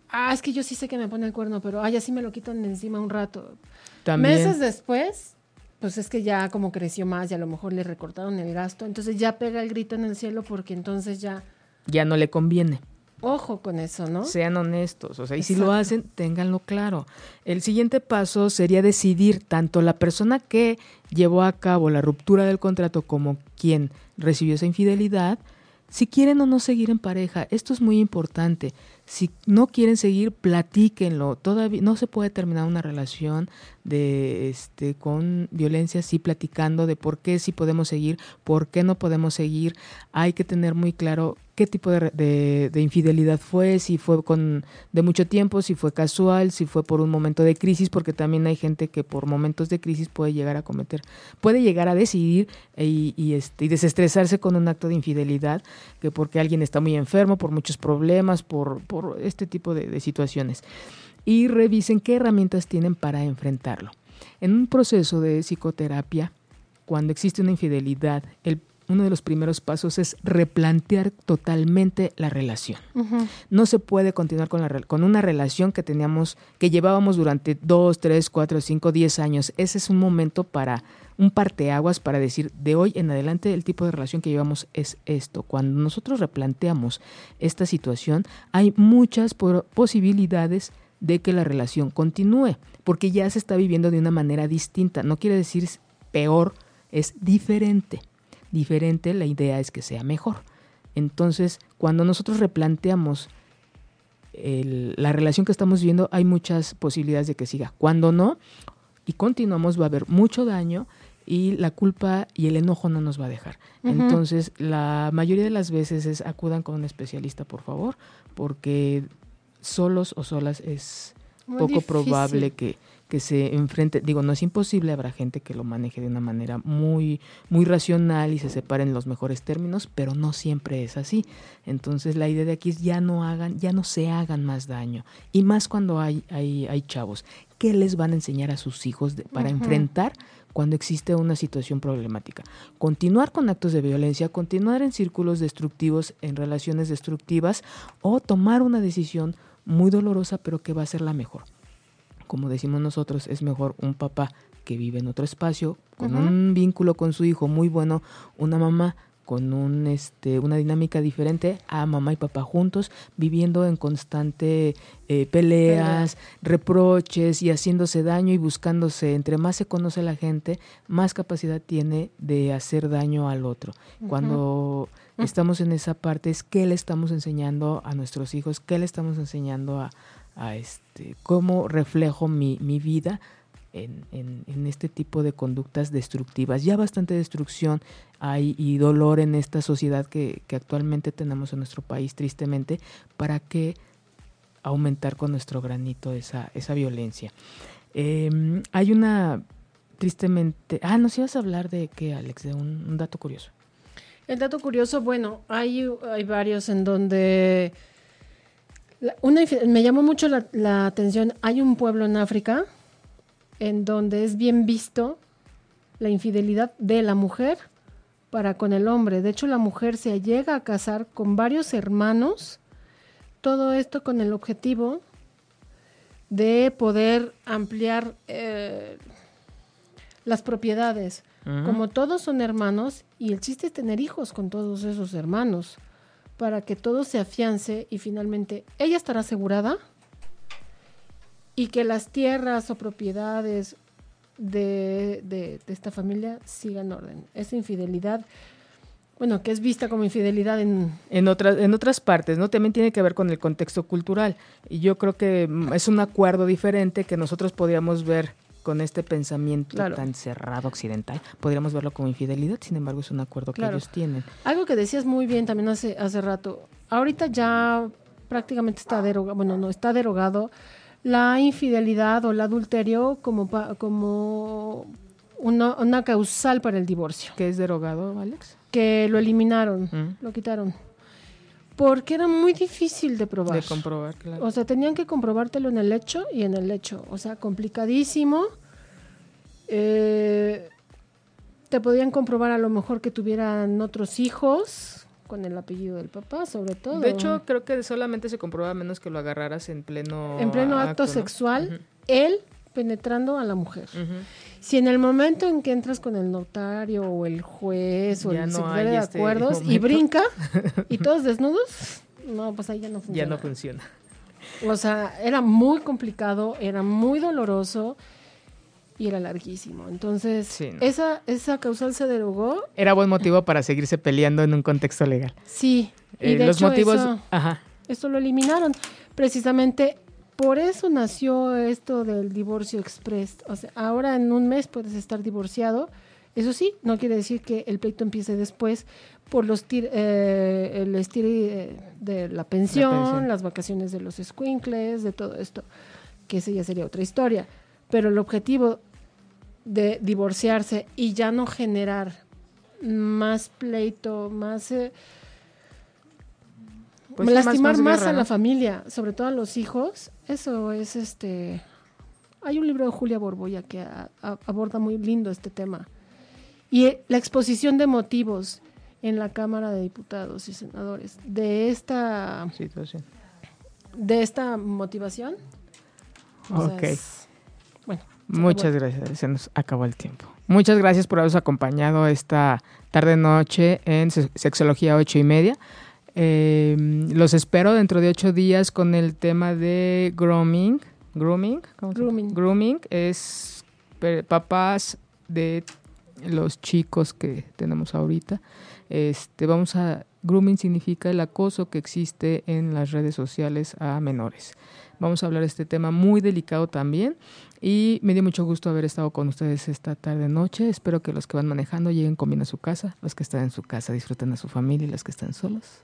ah, es que yo sí sé que me pone el cuerno, pero, ay, así me lo quitan encima un rato. También. Meses después pues es que ya como creció más y a lo mejor le recortaron el gasto, entonces ya pega el grito en el cielo porque entonces ya... Ya no le conviene. Ojo con eso, ¿no? Sean honestos, o sea, y si lo hacen, ténganlo claro. El siguiente paso sería decidir tanto la persona que llevó a cabo la ruptura del contrato como quien recibió esa infidelidad, si quieren o no seguir en pareja. Esto es muy importante. Si no quieren seguir, platíquenlo. Todavía no se puede terminar una relación de este con violencia así platicando de por qué sí podemos seguir, por qué no podemos seguir. Hay que tener muy claro qué tipo de, infidelidad fue, si fue con de mucho tiempo, si fue casual, si fue por un momento de crisis, porque también hay gente que por momentos de crisis puede llegar a cometer, puede llegar a decidir y, y, este, y desestresarse con un acto de infidelidad, que porque alguien está muy enfermo, por muchos problemas, por, por este tipo de, situaciones. Y revisen qué herramientas tienen para enfrentarlo. En un proceso de psicoterapia, cuando existe una infidelidad, el uno de los primeros pasos es replantear totalmente la relación. No se puede continuar con, la, con una relación que teníamos, que llevábamos durante dos, tres, cuatro, cinco, diez años. Ese es un momento para, un parteaguas para decir, de hoy en adelante el tipo de relación que llevamos es esto. Cuando nosotros replanteamos esta situación, hay muchas posibilidades de que la relación continúe, porque ya se está viviendo de una manera distinta. No quiere decir peor, es diferente. Diferente, la idea es que sea mejor. Entonces, cuando nosotros replanteamos el- la relación que estamos viviendo, hay muchas posibilidades de que siga. Cuando no, y continuamos, va a haber mucho daño y la culpa y el enojo no nos va a dejar. Entonces, la mayoría de las veces es acudan con un especialista, por favor, porque solos o solas es Muy poco difícil. probable que, que se enfrente, digo, no es imposible, habrá gente que lo maneje de una manera muy, muy racional y se separe en los mejores términos, pero no siempre es así. Entonces la idea de aquí es ya no hagan, ya no se hagan más daño. Y más cuando hay, hay, hay chavos. ¿Qué les van a enseñar a sus hijos de- para enfrentar cuando existe una situación problemática? Continuar con actos de violencia, continuar en círculos destructivos, en relaciones destructivas, o tomar una decisión muy dolorosa, pero que va a ser la mejor como decimos nosotros, es mejor un papá que vive en otro espacio, con un vínculo con su hijo muy bueno, una mamá con un, este, una dinámica diferente a mamá y papá juntos, viviendo en constante eh, peleas, reproches y haciéndose daño y buscándose. Entre más se conoce la gente, más capacidad tiene de hacer daño al otro. Cuando estamos en esa parte es qué le estamos enseñando a nuestros hijos, qué le estamos enseñando a, a este, cómo reflejo mi, mi vida en, en- este tipo de conductas destructivas. Ya bastante destrucción hay y dolor en esta sociedad que, que actualmente tenemos en nuestro país, tristemente, para que aumentar con nuestro granito esa, esa violencia. Eh, hay una, tristemente, ah, nos ibas a hablar de qué, Alex, de un, un dato curioso. El dato curioso, bueno, hay, hay varios en donde una, me llamó mucho la, la atención. Hay un pueblo en África en donde es bien visto la infidelidad de la mujer para con el hombre. De hecho, la mujer se llega a casar con varios hermanos. Todo esto con el objetivo de poder ampliar eh, las propiedades. Como todos son hermanos, y el chiste es tener hijos con todos esos hermanos, para que todo se afiance y finalmente ella estará asegurada y que las tierras o propiedades de, de- esta familia sigan orden. Esa infidelidad, bueno, que es vista como infidelidad en... En otras, en otras partes, ¿no? También tiene que ver con el contexto cultural. Y yo creo que es un acuerdo diferente que nosotros podríamos ver con este pensamiento Claro. tan cerrado occidental. Podríamos verlo como infidelidad, sin embargo, es un acuerdo Claro. que ellos tienen. Algo que decías muy bien también hace, hace rato. Ahorita ya prácticamente está derogado, bueno, no está derogado la infidelidad o el adulterio como, pa- como una, una causal para el divorcio, ¿Qué es derogado, Alex? que lo eliminaron, Mm. lo quitaron. Porque era muy difícil de probar. De comprobar, claro. O sea, tenían que comprobártelo en el hecho y en el hecho. O sea, complicadísimo. Eh, te podían comprobar a lo mejor que tuvieran otros hijos con el apellido del papá, sobre todo. De hecho, creo que solamente se comprueba a menos que lo agarraras en pleno en pleno acto ¿no? sexual, él penetrando a la mujer. Ujú. Si en el momento en que entras con el notario o el juez o Ya el no secretario de este acuerdos y brinca y todos desnudos, no, pues ahí ya no funciona. Ya no funciona. O sea, era muy complicado, era muy doloroso y era larguísimo. Entonces, Sí, no. esa, esa causal se derogó. Era buen motivo para seguirse peleando en un contexto legal. Sí. Y Eh, de los hecho, motivos, eso, ajá, esto lo eliminaron. Precisamente por eso nació esto del divorcio express. O sea, ahora en un mes puedes estar divorciado. Eso sí, no quiere decir que el pleito empiece después por los tir- eh, el estir eh, de la pensión, pensión. las vacaciones de los squinkles, de todo esto, que esa ya sería otra historia. Pero el objetivo de divorciarse y ya no generar más pleito, más... eh, Pues lastimar más, guerra, a la ¿no? familia, sobre todo a los hijos, eso es este... Hay un libro de Julia Borboya que a- a- aborda muy lindo este tema. Y eh, la exposición de motivos en la Cámara de Diputados y Senadores de esta situación. De esta motivación. ok. bueno. Muchas gracias. Se nos acabó el tiempo. Muchas gracias por habernos acompañado esta tarde-noche en Sexología 8 y media. Em, los espero dentro de ocho días con el tema de grooming. Grooming. Grooming. Grooming es papás de los chicos que tenemos ahorita. Este, vamos a grooming significa el acoso que existe en las redes sociales a menores. Vamos a hablar de este tema muy delicado también y me dio mucho gusto haber estado con ustedes esta tarde noche. Espero que los que van manejando lleguen con bien a su casa, los que están en su casa disfruten a su familia y los que están solos